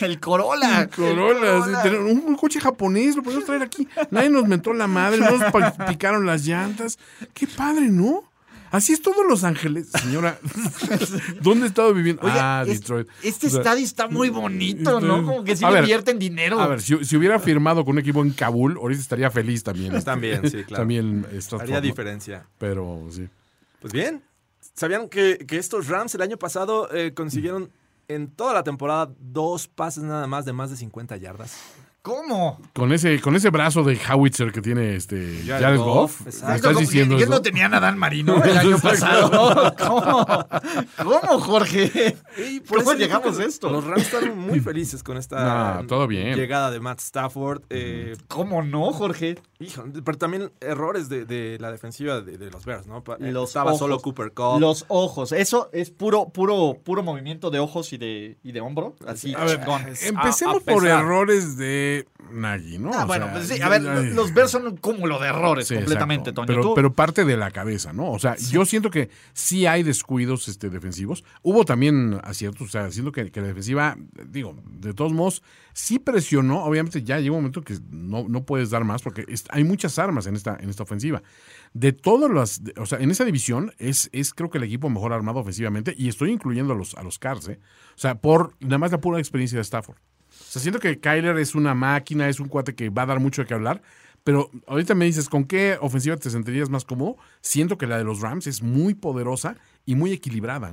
El Corolla. el Corolla, un coche japonés, lo podíamos traer aquí. Nadie nos mentó la madre, no nos picaron las llantas. Qué padre, ¿no? Así es todos Los Ángeles, señora. ¿Dónde he estado viviendo? Oye, ah, es- Detroit. Este O sea, estadio está muy bonito, ¿no? Como que sí le invierten dinero. A ver, si, si hubiera firmado con un equipo en Kabul, ahorita estaría feliz también. También, sí, claro. También Haría diferencia. Pero sí. Pues bien. ¿Sabían que, que estos Rams el año pasado eh, consiguieron en toda la temporada dos pases nada más de más de 50 yardas? ¿Cómo? Con ese, con ese brazo de howitzer que tiene este Jared Goff, Goff, ¿me exacto. estás diciendo eso? no tenían a Dan Marino el año pasado. ¿Cómo? ¿Cómo, Jorge? Y por ¿Cómo eso llegamos a esto? Los Rams están muy felices con esta No, todo bien. llegada de Matt Stafford. eh, ¿Cómo no, Jorge? hijo, pero también errores de, de la defensiva de, de los Bears, ¿no? Eh, Los Estaba ojos. solo Cooper Cup. Los ojos. Eso es puro, puro, puro movimiento de ojos y de, y de hombro. Así, A ver, empecemos a- a por errores de Nagy, ¿no? Ah, O bueno, sea, pues sí. A ver, ay. los Bears son un cúmulo de errores Sí, completamente, exacto. Toño. Pero, Tú- pero parte de la cabeza, ¿no? O sea, yo siento que sí hay descuidos este, defensivos. Hubo también aciertos, o sea, siento que, que la defensiva, digo, de todos modos, sí presionó. Obviamente ya llega un momento que no, no puedes dar más porque es- hay muchas armas en esta, en esta ofensiva. De todas las, o sea, en esa división es, es creo que el equipo mejor armado ofensivamente y estoy incluyendo a los, a los Cars, ¿eh? O sea, por nada más la pura experiencia de Stafford. O sea, siento que Kyler es una máquina, es un cuate que va a dar mucho de qué hablar. Pero ahorita me dices, ¿con qué ofensiva te sentirías más cómodo? Siento que la de los Rams es muy poderosa y muy equilibrada.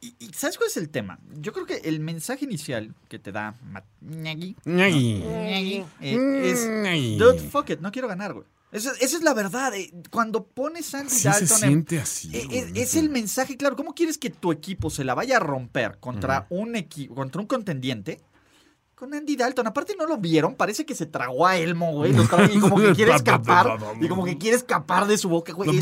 ¿Y, y sabes cuál es el tema? Yo creo que el mensaje inicial que te da Matt Nagy, Ñagui. Nagy, eh, es, Ñagui. dude, fuck it, no quiero ganar, güey. Esa, esa es la verdad. eh. Cuando pones a Andy Sí se Dalton en- siente así. Eh, Es, es el mensaje, claro. ¿Cómo quieres que tu equipo se la vaya a romper contra un equipo, contra un contendiente? Con Andy Dalton. Aparte no lo vieron, parece que se tragó a Elmo, güey. y como que quiere escapar. y como que quiere escapar de su boca, güey. Es-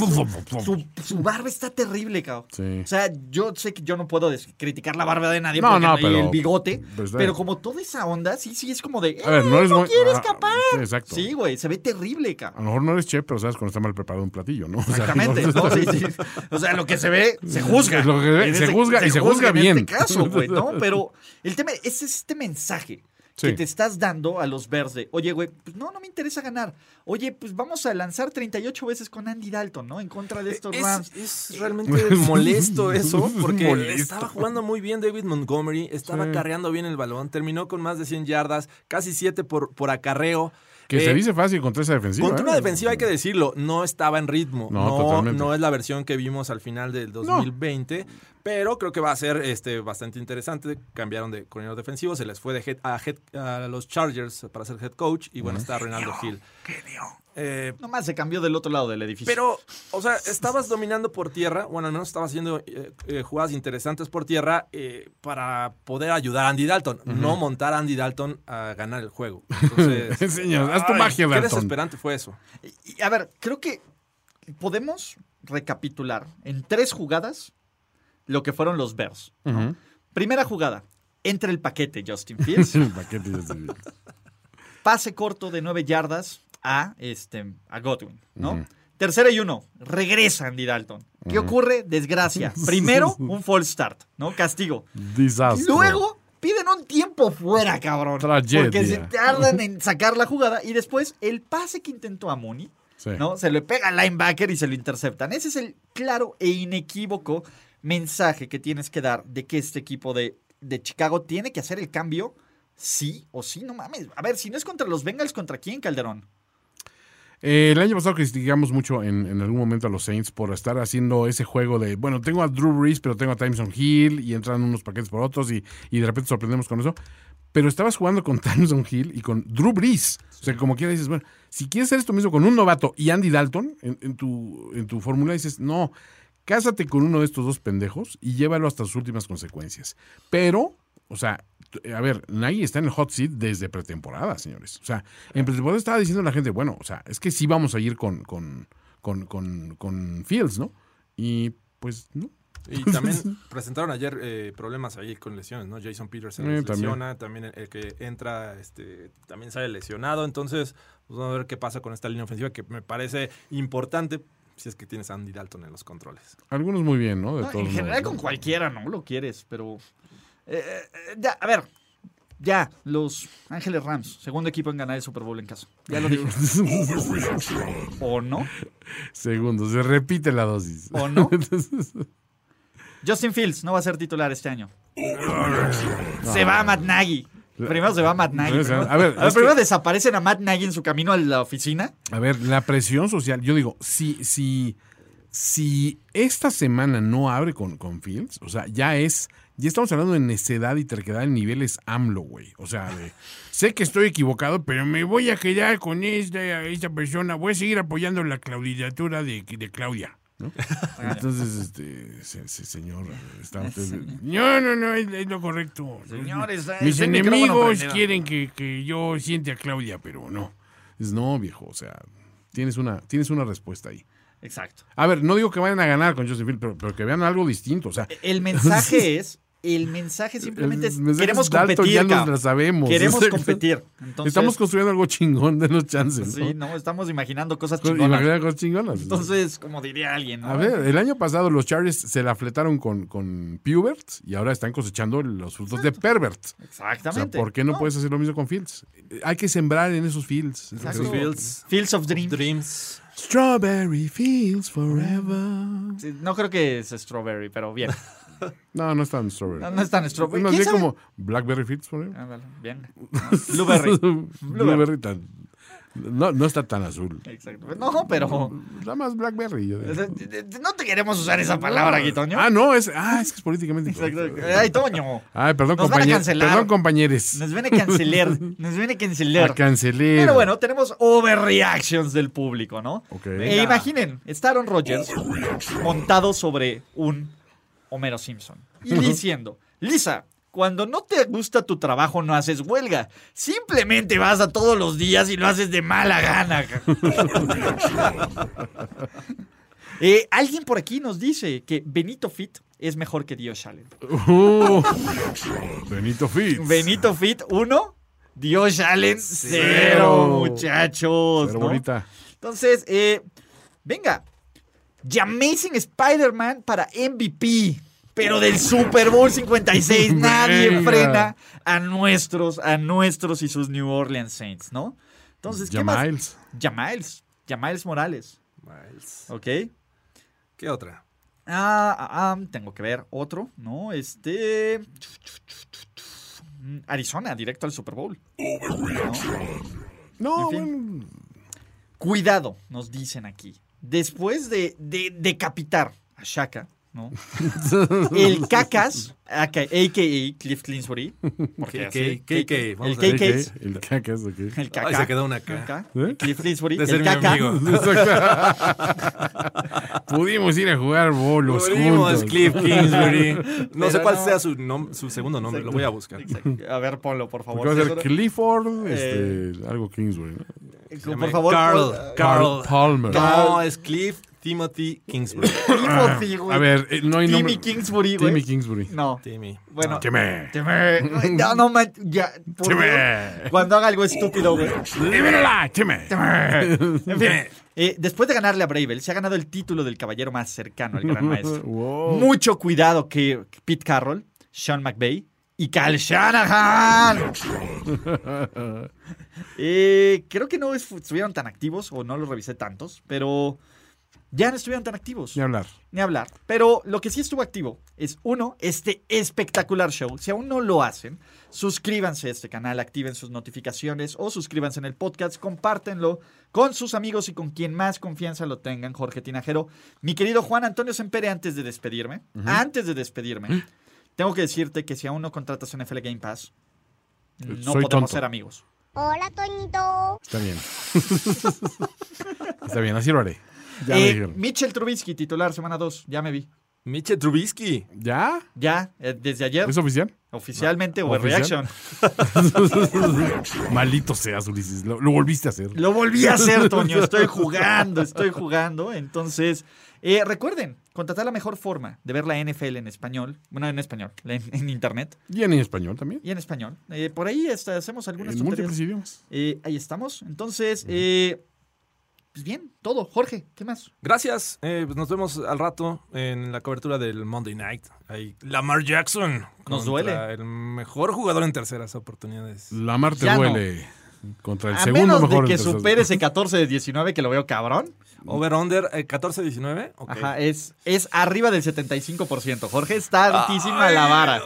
su, su barba está terrible, cabrón. Sí. O sea, yo sé que yo no puedo criticar la barba de nadie No, porque no, pero- el bigote. pues, pero eh. como toda esa onda, sí, sí, es como de. A ver, no "Eh, eres quiere ah, escapar. sí, exacto. Sí, güey, se ve terrible, A cabrón. lo mejor no eres chef, pero sabes cuando está mal preparado un platillo, ¿no? O sea, Exactamente, no- ¿no? Sí, sí. O sea, lo que se ve, se juzga. Lo que se ve, En se juzga y se juzga en bien. este caso, güey, ¿no? Pero el tema es este mensaje Sí. que te estás dando a los Bears de, oye, güey, pues no, no me interesa ganar. Oye, pues vamos a lanzar 38 veces con Andy Dalton, ¿no? En contra de estos Rams. Es, es realmente molesto eso, porque Molesto. estaba jugando muy bien David Montgomery, estaba Sí. carreando bien el balón, terminó con más de 100 yardas, casi 7 por, por acarreo. Que Eh, se dice fácil contra esa defensiva. Contra una ¿eh? defensiva hay que decirlo, no estaba en ritmo. No, No, totalmente. no es la versión que vimos al final del 2020, pero creo que va a ser este, bastante interesante. Cambiaron de coordinador defensivo, se les fue de head- a, head- a los Chargers para ser head coach y bueno, está Reinaldo Hill. Eh, Nomás se cambió del otro lado del edificio. pero, o sea, estabas dominando por tierra, bueno, al menos estabas haciendo eh, eh, jugadas interesantes por tierra eh, para poder ayudar a Andy Dalton, no montar a Andy Dalton a ganar el juego. Entonces, Señor, haz tu magia, Qué Dalton. desesperante fue eso. Y, a ver, creo que podemos recapitular en tres jugadas lo que fueron los Bears. ¿no? Primera jugada, entra el paquete Justin Fields, El paquete está bien. pase corto de nueve yardas a, este, a Godwin, ¿no? Tercera y uno, regresa Andy Dalton. ¿Qué ocurre? Desgracia. Primero, un false start, ¿no? Castigo. Desastre. Luego piden un tiempo fuera, cabrón. Tragedia. Porque se tardan en sacar la jugada. Y después, el pase que intentó a Mooney, Sí. ¿no? Se le pega al linebacker y se lo interceptan. Ese es el claro e inequívoco mensaje que tienes que dar de que este equipo de, de Chicago tiene que hacer el cambio, sí o sí, no mames. A ver, si no es contra los Bengals, ¿contra quién, Calderón? Eh, el año pasado criticamos mucho en, en algún momento a los Saints por estar haciendo ese juego de, bueno, tengo a Drew Brees, pero tengo a Tyson Hill y entran unos paquetes por otros y, y de repente sorprendemos con eso. Pero estabas jugando con Tyson Hill y con Drew Brees. O sea, como quiera dices, bueno, si quieres hacer esto mismo con un novato y Andy Dalton en, en tu, en tu fórmula, dices, no, cásate con uno de estos dos pendejos y llévalo hasta sus últimas consecuencias. Pero, o sea, a ver, Nagy está en el hot seat desde pretemporada, señores. O sea, en pretemporada estaba diciendo la gente, bueno, o sea, es que sí vamos a ir con, con, con, con, con Fields, ¿no? Y pues, no. Y también presentaron ayer eh, problemas ahí con lesiones, ¿no? Jason Peters se Eh, también. lesiona, también el, el que entra este, también sale lesionado. Entonces, pues, vamos a ver qué pasa con esta línea ofensiva que me parece importante si es que tienes a Andy Dalton en los controles. Algunos muy bien, ¿no? De No, todos en general modos. con cualquiera no lo quieres, pero... eh, eh, ya, a ver, ya, los Ángeles Rams, segundo equipo en ganar el Super Bowl en casa. Ya lo dije. ¿O no? Segundo, se repite la dosis. ¿O no? Justin Fields no va a ser titular este año. Se va a Matt Nagy. Primero se va a Matt Nagy. A ver, es primero que- desaparecen a Matt Nagy en su camino a la oficina. A ver, la presión social, yo digo, si, si, si esta semana no abre con, con Fields, o sea, ya es, ya estamos hablando de necedad y terquedad en niveles AMLO, güey. O sea, de, sé que estoy equivocado, pero me voy a quedar con esta, esta persona, voy a seguir apoyando la claudiatura de, de Claudia. ¿no? Entonces, este, se- se- señor, está usted- no, no, no, es, es lo correcto. Señores, Mis ese micrófono enemigos quieren que, que yo siente a Claudia, pero no. Es no, viejo, o sea, tienes una, tienes una respuesta ahí. Exacto. A ver, no digo que vayan a ganar con Field, pero, pero que vean algo distinto. O sea, El mensaje es, el mensaje simplemente es, mensaje queremos es competir, ya nos la sabemos. Queremos competir. Entonces, Estamos construyendo algo chingón de los chances. sí, ¿no? no, estamos imaginando cosas chingonas. imaginar cosas chingonas. Entonces, como diría alguien, ¿no? A ver, el año pasado los Chargers se la fletaron con, con Pubert y ahora están cosechando los frutos de Pervert. O sea, Exactamente. ¿por qué no, puedes hacer lo mismo con Fields? Hay que sembrar en esos fields. Exacto. Fields. Fields of Dreams. Dreams. Strawberry Fields Forever. Sí, no creo que es Strawberry, pero bien. No, no es tan Strawberry. No, no es tan Strawberry. Más ¿Quién bien sabe? como Blackberry Fields Forever. Ah, vale, bien. Blueberry. Blueberry tan- no, no está tan azul. Exacto. No, pero Nada más Blackberry. yo no te queremos usar esa palabra aquí, Toño. Ah, no, es, ah, es que es políticamente Exacto. Ay, Toño. Ay, perdón, compañeros. Perdón, compañeros. Nos viene a cancelar. Nos viene a cancelar. A cancelar. Pero bueno, tenemos overreactions del público, ¿no? Ok. E imaginen, está Aaron Rodgers montado sobre un Homero Simpson y diciendo, Lisa, cuando no te gusta tu trabajo no haces huelga, simplemente vas a todos los días y lo haces de mala gana. Eh, alguien por aquí nos dice que Benito Fit es mejor que Dios Allen. Uh, Benito Fitz. Benito Fit 1, Dios Allen 0, Cero. muchachos. Pero ¿no? bonita. Entonces, eh, venga. The Amazing Spider-Man para MVP. Pero del Super Bowl 56 nadie frena a nuestros, a nuestros y sus New Orleans Saints, ¿no? Entonces, ¿qué más? Jamiles. Jamiles. Jamiles Morales. Miles. ¿Ok? ¿Qué otra? Ah, ah, ah, tengo que ver otro, ¿no? Este. Arizona, directo al Super Bowl. No, En fin. bueno. Cuidado, nos dicen aquí. Después de, de decapitar a Shaka, ¿no? El Cacas, aka a.k.a. Cliff Clinsbury. porque así, el. KK. El cacas, ok. El Caca. Ay, se quedó una. Acá, ¿Eh? Cliff Clinsbury. De el ser mi Caca. amigo. Pudimos ir a jugar bolos Pudimos, juntos. Cliff Kingsbury. No sé cuál no. sea su, su segundo nombre, lo voy a buscar. Exacto. A ver, ponlo, por favor. Clifford, este, algo Kingsbury. ¿no? Por favor, Carl. Palmer. No, es Cliff Timothy Kingsbury. Timothy, güey. A ver, eh, no hay Timmy nombre. Kingsbury, güey. Timmy Kingsbury. No. Timmy. Bueno. Timmy. Timmy. No, no, man, ya. por Timmy. Dios. Cuando haga algo estúpido, güey. Dímela, Timmy. En fin, eh, después de ganarle a Bravel, se ha ganado el título del caballero más cercano al gran maestro. Wow. Mucho cuidado que Pete Carroll, Sean McVay y Cal Shanahan. Eh, creo que no es- estuvieron tan activos, o no los revisé tantos, pero ya no estuvieron tan activos. Ni hablar. Ni hablar. Pero lo que sí estuvo activo es, uno, este espectacular show. Si aún no lo hacen, suscríbanse a este canal, activen sus notificaciones o suscríbanse en el podcast, compártenlo con sus amigos y con quien más confianza lo tengan, Jorge Tinajero. Mi querido Juan Antonio Sempere, antes de despedirme, antes de despedirme, tengo que decirte que si aún no contratas NFL Game Pass, no Soy podemos tonto. ser amigos. Hola, Toñito. Está bien. Está bien, así lo haré. Ya me Eh, dijeron. Mitchell Trubisky, titular, semana 2, ya me vi. Miche Trubisky. ¿Ya? Ya, eh, desde ayer, ¿Es oficial? oficialmente, No, Overreaction. Maldito seas, Ulises. Lo, lo volviste a hacer. Lo volví a hacer, Toño. Estoy jugando, estoy jugando. Entonces, eh, recuerden, contratar la mejor forma de ver la NFL en español. Bueno, en español, en, en internet Y en español también. y en español. Eh, por ahí hacemos algunas En múltiples idiomas. Eh, ahí estamos. Entonces, eh, pues bien, todo. Jorge, ¿qué más? Gracias. Eh, pues nos vemos al rato en la cobertura del Monday Night. Ahí, Lamar Jackson. Nos contra duele. El mejor jugador en terceras oportunidades. La mar te Ya no. duele. Contra el A segundo menos mejor. de que supere ese 14 de 19 que lo veo cabrón. Over-under eh, 14-19. ok. Ajá, es, es arriba del 75%. Jorge, está altísima la vara.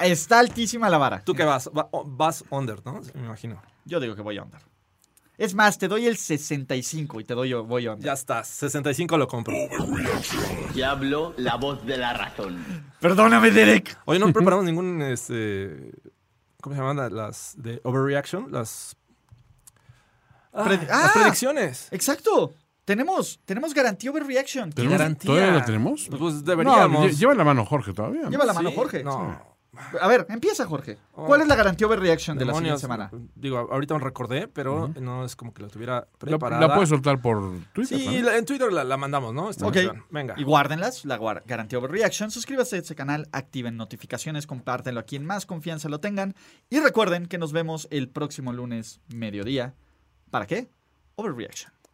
Está altísima la vara. ¿Tú qué vas? Va- vas under, ¿no? Me imagino. Yo digo que voy a under. Es más, te doy el 65 y te doy voy under. Ya estás. 65 lo compro. Diablo, la voz de la razón. Perdóname, Derek. Oye, no preparamos ningún, este... ¿Cómo se llaman las de overreaction? Las... Ah, las ¡Ah! predicciones. Exacto. Tenemos, tenemos garantía overreaction. ¿Tenemos- garantía. ¿Todavía la tenemos? Pues, pues No, deberíamos. lle- lleva la mano Jorge todavía. ¿no? Lleva la mano, Sí, Jorge. No. A ver, empieza, Jorge. ¿Cuál es la garantía overreaction de la siguiente semana? Digo, ahorita me recordé, pero no es como que la tuviera La, preparada. la puedes soltar por Twitter. Sí, ¿no? la- en Twitter la, la mandamos, ¿no? Esta Ok. noción. Venga. Y guárdenlas, la guar- garantía overreaction. Suscríbase a este canal, activen notificaciones, compártenlo a quien más confianza lo tengan. Y recuerden que nos vemos el próximo lunes, mediodía. ¿Para qué? Overreaction.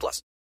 plus.